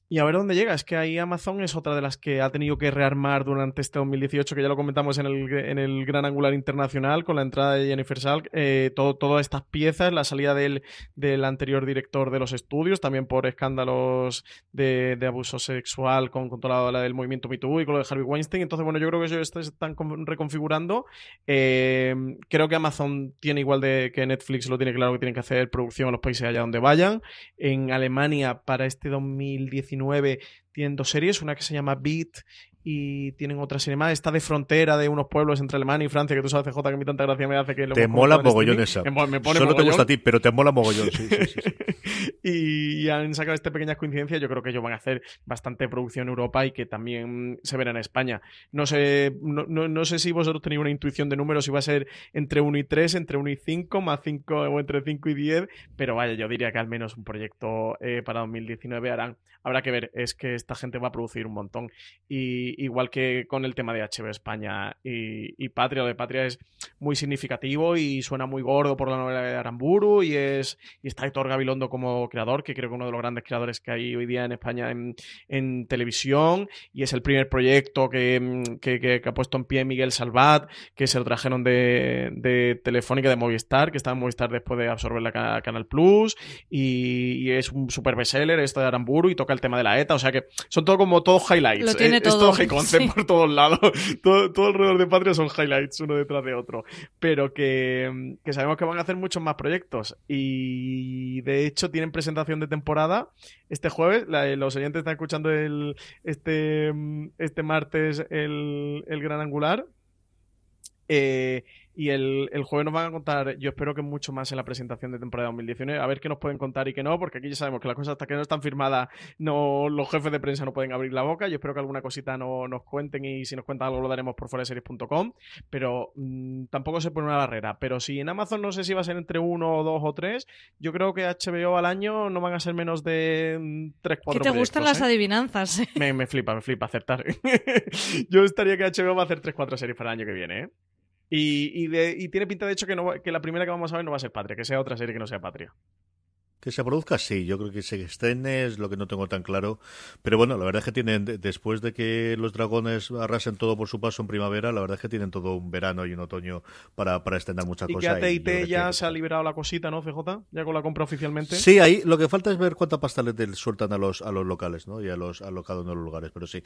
Speaker 3: Y a ver dónde llega. Es que ahí Amazon es otra de las que ha tenido que rearmar durante este 2018, que ya lo comentamos en el, en el Gran Angular Internacional, con la entrada de Jennifer Salk. Eh, todo, todas estas piezas, la salida del, del, anterior director de los estudios, también por escándalos de, de abuso sexual con, con la, del movimiento MeToo y con lo de Harvey Weinstein. Entonces, bueno, yo creo que ellos están reconfigurando. Eh, creo que Amazon tiene igual de que Netflix lo tiene claro que tienen que hacer producción en los países allá donde vayan. En Alemania, para este 2019, tienen dos series, una que se llama Beat y tienen otra serie más. Está de frontera de unos pueblos entre Alemania y Francia, que tú sabes, CJ, que a mí tanta gracia me hace que
Speaker 1: Te mola mogollón esa. Me, pone Solo te gusta a ti, pero te mola mogollón, sí, sí, sí.
Speaker 3: y han sacado esta pequeñas coincidencias. Yo creo que ellos van a hacer bastante producción en Europa y que también se verá en España. No sé, no, no, sé si vosotros tenéis una intuición de números, si va a ser entre 1 y 3, entre 1 y 5, más 5 o entre 5 y 10, pero vaya, yo diría que al menos un proyecto eh, para 2019 harán. Habrá que ver, es que esta gente va a producir un montón. Y igual que con el tema de HB España y, Patria, lo de Patria es muy significativo y suena muy gordo por la novela de Aramburu y es y está Héctor Gabilondo como creador, que creo que uno de los grandes creadores que hay hoy día en España en, televisión y es el primer proyecto que, ha puesto en pie Miguel Salvat, que se lo trajeron de, Telefónica de Movistar, que estaba en Movistar después de absorber la Canal Plus y, es un super bestseller esto de Aramburu y toca el tema de la ETA, o sea que son todo como todos highlights.
Speaker 2: Lo tiene todo
Speaker 3: por todos lados. Todo, todo, alrededor de Patria son highlights uno detrás de otro. Pero que, que, sabemos que van a hacer muchos más proyectos. Y de hecho tienen presentación de temporada este jueves. los oyentes están escuchando el, este, este martes el, el Gran Angular. Eh, y el, el, jueves nos van a contar, yo espero que mucho más en la presentación de temporada 2019, a ver qué nos pueden contar y qué no, porque aquí ya sabemos que las cosas hasta que no están firmadas, no, los jefes de prensa no pueden abrir la boca. Yo espero que alguna cosita no, nos cuenten y si nos cuentan algo lo daremos por foreseries.com, pero mm, tampoco se pone una barrera. Pero si en Amazon no sé si va a ser entre uno o dos o tres, yo creo que HBO al año no van a ser menos de 3, 4
Speaker 2: ¿Qué te gustan las
Speaker 3: ¿eh?
Speaker 2: adivinanzas?
Speaker 3: Me, me flipa, me flipa aceptar. yo estaría que HBO va a hacer 3, 4 series para el año que viene, ¿eh? Y, tiene pinta, de hecho, que, no, que la primera que vamos a ver no va a ser Patria, que sea otra serie que no sea Patria.
Speaker 1: Que se produzca, sí, yo creo que se estrene es lo que no tengo tan claro. Pero bueno, la verdad es que tienen, después de que los dragones arrasen todo por su paso en primavera, la verdad es que tienen todo un verano y un otoño para, para estrenar muchas cosas.
Speaker 3: Y que AT&T ya se ha liberado la cosita, ¿no, CJ? Ya con la compra oficialmente.
Speaker 1: Sí, ahí lo que falta es ver cuánta pasta le sueltan a los, a los locales, ¿no? Y a los a cada uno de los lugares, pero sí.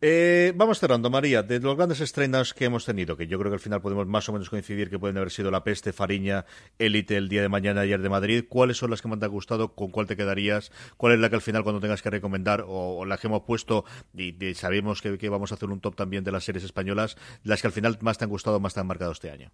Speaker 1: Eh, vamos cerrando, María, de los grandes estrenos que hemos tenido, que yo creo que al final podemos más o menos coincidir que pueden haber sido La Peste, Fariña, Élite el día de mañana, ayer de Madrid, ¿cuáles son las que más te han gustado? ¿Con cuál te quedarías? ¿Cuál es la que al final cuando tengas que recomendar o, la que hemos puesto y, sabemos que, que, vamos a hacer un top también de las series españolas, las que al final más te han gustado, más te han marcado este año?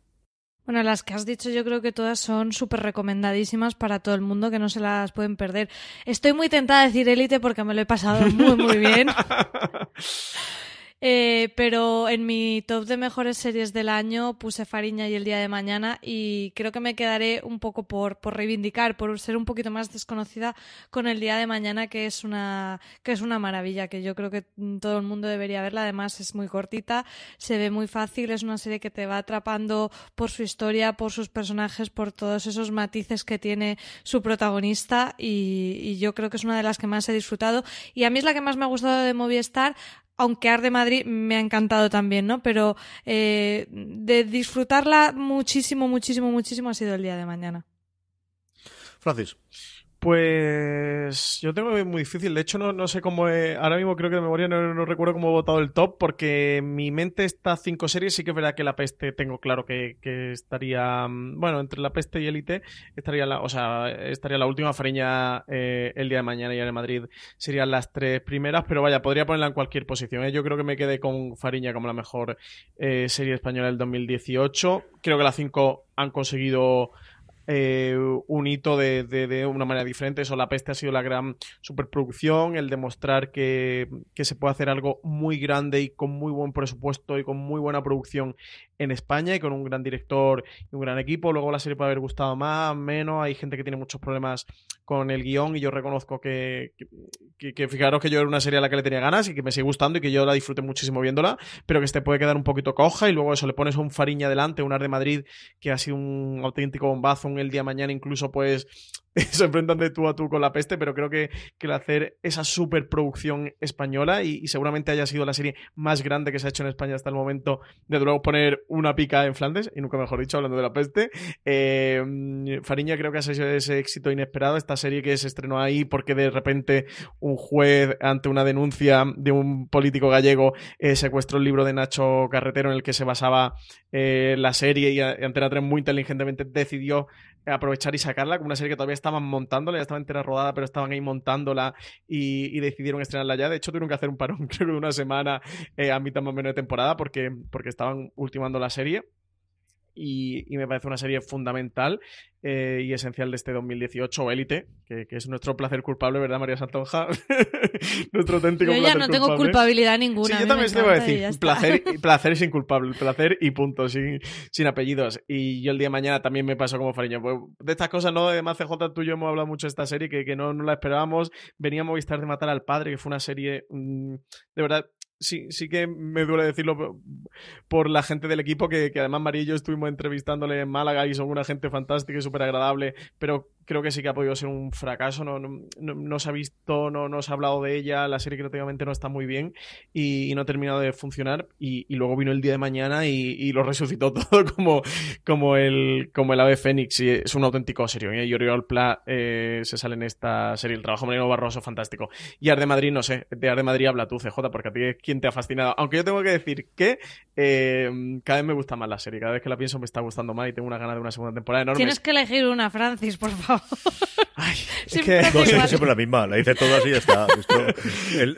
Speaker 2: Bueno, las que has dicho yo creo que todas son súper recomendadísimas para todo el mundo, que no se las pueden perder. Estoy muy tentada de decir élite porque me lo he pasado muy, muy bien. Eh, pero en mi top de mejores series del año puse Fariña y El Día de Mañana y creo que me quedaré un poco por, por reivindicar, por ser un poquito más desconocida con El Día de Mañana, que es una, que es una maravilla, que yo creo que todo el mundo debería verla. Además es muy cortita, se ve muy fácil, es una serie que te va atrapando por su historia, por sus personajes, por todos esos matices que tiene su protagonista y, y yo creo que es una de las que más he disfrutado. Y a mí es la que más me ha gustado de Movistar, aunque Ar de Madrid me ha encantado también, ¿no? Pero eh, de disfrutarla muchísimo, muchísimo, muchísimo ha sido el día de mañana.
Speaker 1: Francis.
Speaker 3: Pues yo tengo muy difícil. De hecho, no, no sé cómo. ahora mismo creo que de memoria no, recuerdo cómo he votado el top, porque mi mente estas cinco series sí que es verdad que la peste tengo claro que, estaría. Mm, bueno, entre la peste y élite estaría la, o sea, estaría la última Fariña eh, el día de mañana y en Madrid serían las tres primeras, pero vaya, podría ponerla en cualquier posición. ¿eh? Yo creo que me quedé con Fariña como la mejor eh, serie española del 2018. Creo que las cinco han conseguido eh, un hito de, de, una manera diferente. Eso, La Peste ha sido la gran superproducción, el demostrar que, que, se puede hacer algo muy grande y con muy buen presupuesto y con muy buena producción en España y con un gran director y un gran equipo. Luego la serie puede haber gustado más, menos. Hay gente que tiene muchos problemas con el guion y yo reconozco que, que, fijaros que yo era una serie a la que le tenía ganas y que me sigue gustando y que yo la disfruté muchísimo viéndola, pero que este puede quedar un poquito coja y luego eso le pones un Fariña delante, un Ar de Madrid que ha sido un auténtico bombazo, El Día Mañana incluso pues se enfrentan de tú a tú con la peste, pero creo que, que hacer esa superproducción española y, seguramente haya sido la serie más grande que se ha hecho en España hasta el momento, de luego poner una pica en Flandes, y nunca mejor dicho, hablando de la peste. Eh, Fariña creo que ha sido ese éxito inesperado, esta serie que se estrenó ahí porque de repente un juez ante una denuncia de un político gallego eh, secuestró el libro de Nacho Carretero en el que se basaba eh, la serie y Antena 3 muy inteligentemente decidió aprovechar y sacarla, como una serie que todavía estaban montándola, ya estaba entera rodada, pero estaban ahí montándola y, decidieron estrenarla ya. De hecho, tuvieron que hacer un parón, creo que de una semana eh, a mitad más o menos de temporada porque, porque estaban ultimando la serie y, me parece una serie fundamental eh, y esencial de este 2018, Élite, que, es nuestro placer culpable, ¿verdad, María Santonja? nuestro auténtico
Speaker 2: yo ya no tengo culpabilidad ninguna.
Speaker 3: Sí, yo también te voy a decir, placer, placer es inculpable, placer y punto, sin, sin apellidos. Y yo el día de mañana también me pasó como Fariño. Pues, de estas cosas, ¿no? Además, CJ, tú y yo hemos hablado mucho de esta serie, que, que no, no la esperábamos. Veníamos a estar de Matar al Padre, que fue una serie, mm, de verdad, sí, sí que me duele decirlo por la gente del equipo, que, que además María y yo estuvimos entrevistándole en Málaga y son una gente fantástica y súper agradable, pero creo que sí que ha podido ser un fracaso. No, no, se ha visto, no, no se ha hablado de ella. La serie creativamente no está muy bien y, no ha terminado de funcionar. Y, luego vino el día de mañana y, lo resucitó todo como, como, el, como el ave fénix. Y es un auténtico serio. ¿eh? Y Oriol Pla eh, se sale en esta serie. El trabajo Marino Barroso, fantástico. Y Ar de Madrid, no sé. De Ar de Madrid habla tú, CJ, porque a ti es quien te ha fascinado. Aunque yo tengo que decir que eh, cada vez me gusta más la serie. Cada vez que la pienso me está gustando más y tengo una gana de una segunda temporada enorme.
Speaker 2: Tienes que elegir una, Francis, por favor.
Speaker 3: Ay,
Speaker 1: es que... No, siempre, siempre la misma, la hice todas y ya está.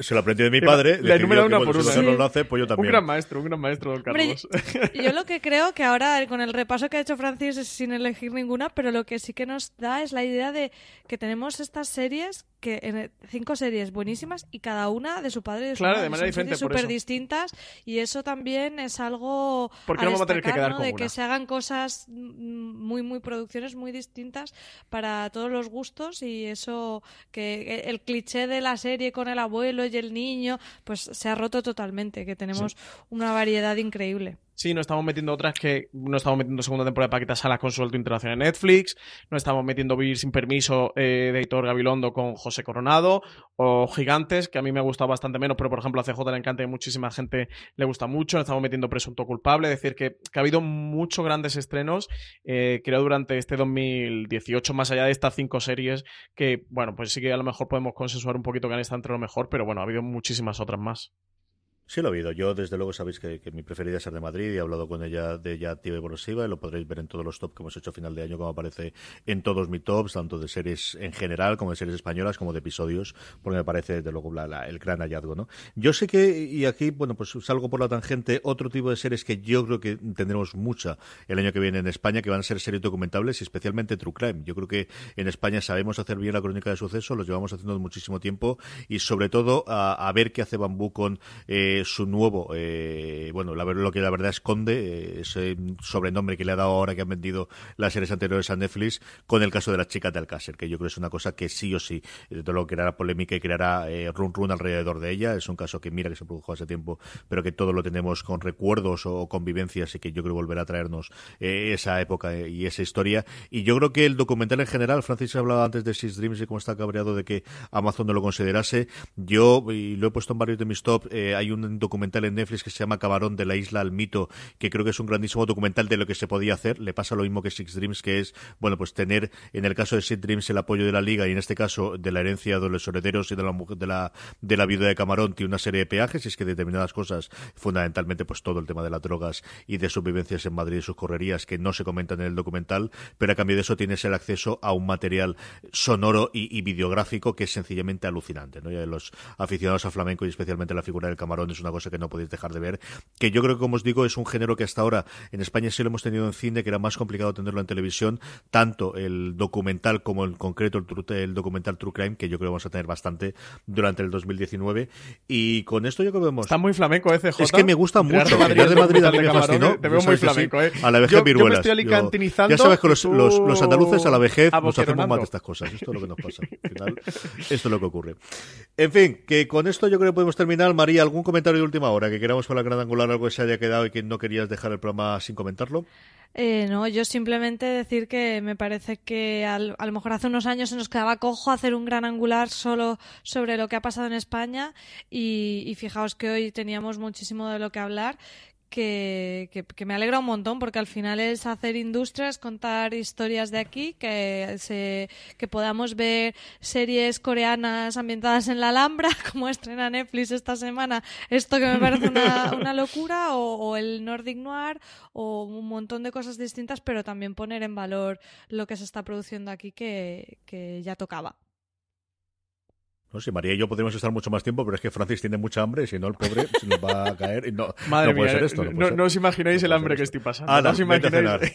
Speaker 1: se lo aprendió de mi padre.
Speaker 3: La número una por una.
Speaker 1: No lo hace, pues yo también.
Speaker 3: Un gran maestro, un gran maestro, don Carlos.
Speaker 2: yo lo que creo que ahora, con el repaso que ha hecho Francis, es sin elegir ninguna, pero lo que sí que nos da es la idea de que tenemos estas series que cinco series buenísimas y cada una de su padre y de su
Speaker 3: claro,
Speaker 2: madre.
Speaker 3: de manera diferente.
Speaker 2: súper distintas y eso también es algo
Speaker 3: ¿Por qué no vamos a tener que quedar
Speaker 2: de que se hagan cosas muy, muy producciones muy distintas para todos los gustos y eso que el cliché de la serie con el abuelo y el niño pues se ha roto totalmente, que tenemos una variedad increíble.
Speaker 3: Sí, no estamos metiendo otras que no estamos metiendo segunda temporada de Paquita Salas con su alto internacional en Netflix, no estamos metiendo Vivir sin permiso eh, de Hitor Gabilondo con José Coronado, o Gigantes, que a mí me ha gustado bastante menos, pero por ejemplo a CJ le encanta y muchísima gente le gusta mucho, no estamos metiendo Presunto Culpable, es decir, que, ha habido muchos grandes estrenos, eh, creo, durante este 2018, más allá de estas cinco series, que bueno, pues sí que a lo mejor podemos consensuar un poquito que han estado entre lo mejor, pero bueno, ha habido muchísimas otras más.
Speaker 1: Sí, lo he oído. Yo, desde luego, sabéis que, mi preferida es ser de Madrid y he hablado con ella de ella activa y progresiva y lo podréis ver en todos los tops que hemos hecho a final de año, como aparece en todos mis tops, tanto de series en general como de series españolas, como de episodios, porque me parece, desde luego, el gran hallazgo, ¿no? Yo sé que, y aquí, bueno, pues salgo por la tangente, otro tipo de series que yo creo que tendremos mucha el año que viene en España, que van a ser series documentables y especialmente True Crime. Yo creo que en España sabemos hacer bien la crónica de sucesos, los llevamos haciendo muchísimo tiempo y sobre todo a, ver qué hace Bambú con eh, su nuevo eh, bueno, lo que la verdad esconde, eh, ese sobrenombre que le ha dado ahora que han vendido las series anteriores a Netflix, con el caso de las chicas de Alcácer, que yo creo que es una cosa que sí o sí, de todo lo que creará polémica y creará eh, run run alrededor de ella. Es un caso que mira que se produjo hace tiempo, pero que todo lo tenemos con recuerdos o convivencias y que yo creo volverá a traernos esa época y esa historia. Y yo creo que el documental en general, Francis hablaba antes de Six Dreams y cómo está cabreado de que Amazon no lo considerase. Yo, y lo he puesto en varios de mis top, hay un documental en Netflix que se llama Camarón de la Isla al Mito, que creo que es un grandísimo documental de lo que se podía hacer. Le pasa lo mismo que Six Dreams, que es, bueno, pues tener en el caso de Six Dreams el apoyo de la Liga y en este caso de la herencia de los herederos y de la, de la, de la viuda de Camarón, tiene una serie de peajes y es que determinadas cosas, fundamentalmente pues todo el tema de las drogas y de sus vivencias en Madrid y sus correrías, que no se comentan en el documental, pero a cambio de eso tienes el acceso a un material sonoro y, videográfico que es sencillamente alucinante. ¿no? Y los aficionados a flamenco y especialmente la figura del Camarón es una cosa que no podéis dejar de ver, que yo creo que, como os digo, es un género que hasta ahora en España sí lo hemos tenido en cine, que era más complicado tenerlo en televisión, tanto el documental como en concreto el, el documental True Crime, que yo creo que vamos a tener bastante durante el 2019. Y con esto yo creo que vemos...
Speaker 3: Está muy flamenco, ¿eh,
Speaker 1: Es que me gusta mucho. Madrid, de Madrid a mí me fascinó.
Speaker 3: Te veo muy flamenco, ¿eh?
Speaker 1: A la vejez viruelas. ya sabes que los, los, andaluces a la vejez nos hacemos mal de estas cosas. Esto es lo que nos pasa. Al final, esto es lo que ocurre. En fin, que con esto yo creo que podemos terminar. María, ¿algún comentario de última hora que queramos con la gran angular algo que se haya quedado y que no querías dejar el programa sin comentarlo?
Speaker 2: Eh, no, yo simplemente decir que me parece que a lo mejor hace unos años se nos quedaba cojo hacer un gran angular solo sobre lo que ha pasado en España y, y fijaos que hoy teníamos muchísimo de lo que hablar que, que, me alegra un montón porque al final es hacer industrias, contar historias de aquí, que, se, que podamos ver series coreanas ambientadas en la Alhambra, como estrena Netflix esta semana, esto que me parece una, una locura, o, o, el Nordic Noir, o un montón de cosas distintas, pero también poner en valor lo que se está produciendo aquí que, que ya tocaba.
Speaker 1: No sé, María y yo podríamos estar mucho más tiempo, pero es que Francis tiene mucha hambre, si no el pobre se nos va a caer. Y no,
Speaker 3: Madre
Speaker 1: puede
Speaker 3: ser
Speaker 1: esto.
Speaker 3: No, os imagináis el hambre que estoy pasando.
Speaker 1: no
Speaker 3: os
Speaker 1: imagináis.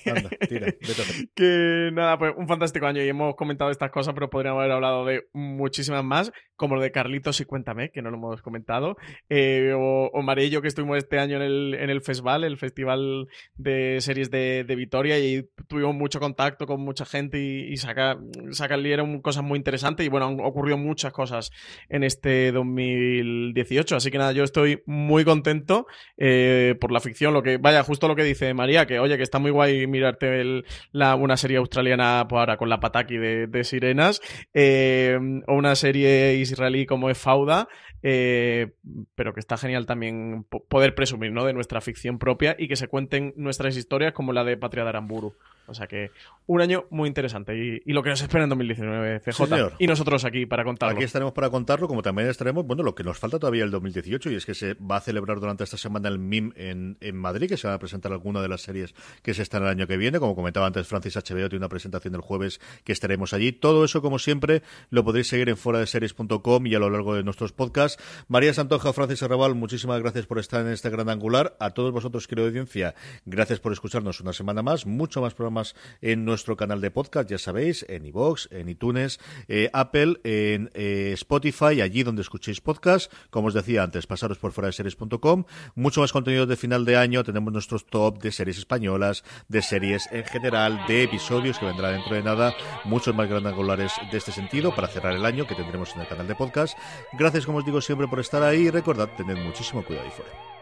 Speaker 3: que nada, pues un fantástico año y hemos comentado estas cosas, pero podríamos haber hablado de muchísimas más, como lo de Carlitos y Cuéntame, que no lo hemos comentado, eh, o, o María y yo que estuvimos este año en el, en el Festival, el Festival de Series de, de Vitoria, y tuvimos mucho contacto con mucha gente y, y saca, saca cosas muy interesantes y bueno, han ocurrido muchas cosas en este 2018. Así que nada, yo estoy muy contento eh, por la ficción. Lo que, vaya, justo lo que dice María, que oye, que está muy guay mirarte la, una serie australiana pues ahora con la pataki de, sirenas, eh, o una serie israelí como es Fauda, eh, pero que está genial también poder presumir ¿no? de nuestra ficción propia y que se cuenten nuestras historias como la de Patria de Aramburu. O sea que un año muy interesante y, lo que nos espera en 2019, CJ. y nosotros aquí para contarlo.
Speaker 1: Aquí estaremos para contarlo, como también estaremos, bueno, lo que nos falta todavía el 2018 y es que se va a celebrar durante esta semana el MIM en, en Madrid, que se va a presentar alguna de las series que se están el año que viene. Como comentaba antes, Francis HBO tiene una presentación el jueves que estaremos allí. Todo eso, como siempre, lo podréis seguir en foradeseries.com y a lo largo de nuestros podcasts. María Santoja, Francis Arrabal, muchísimas gracias por estar en este gran angular. A todos vosotros, querido audiencia, gracias por escucharnos una semana más. Mucho más en nuestro canal de podcast, ya sabéis, en iVoox, en iTunes, eh, Apple, en eh, Spotify, allí donde escuchéis podcast. Como os decía antes, pasaros por fuera series.com. Mucho más contenido de final de año. Tenemos nuestros top de series españolas, de series en general, de episodios que vendrá dentro de nada. Muchos más grandangulares de este sentido para cerrar el año que tendremos en el canal de podcast. Gracias, como os digo siempre, por estar ahí. Recordad, tened muchísimo cuidado y fuera.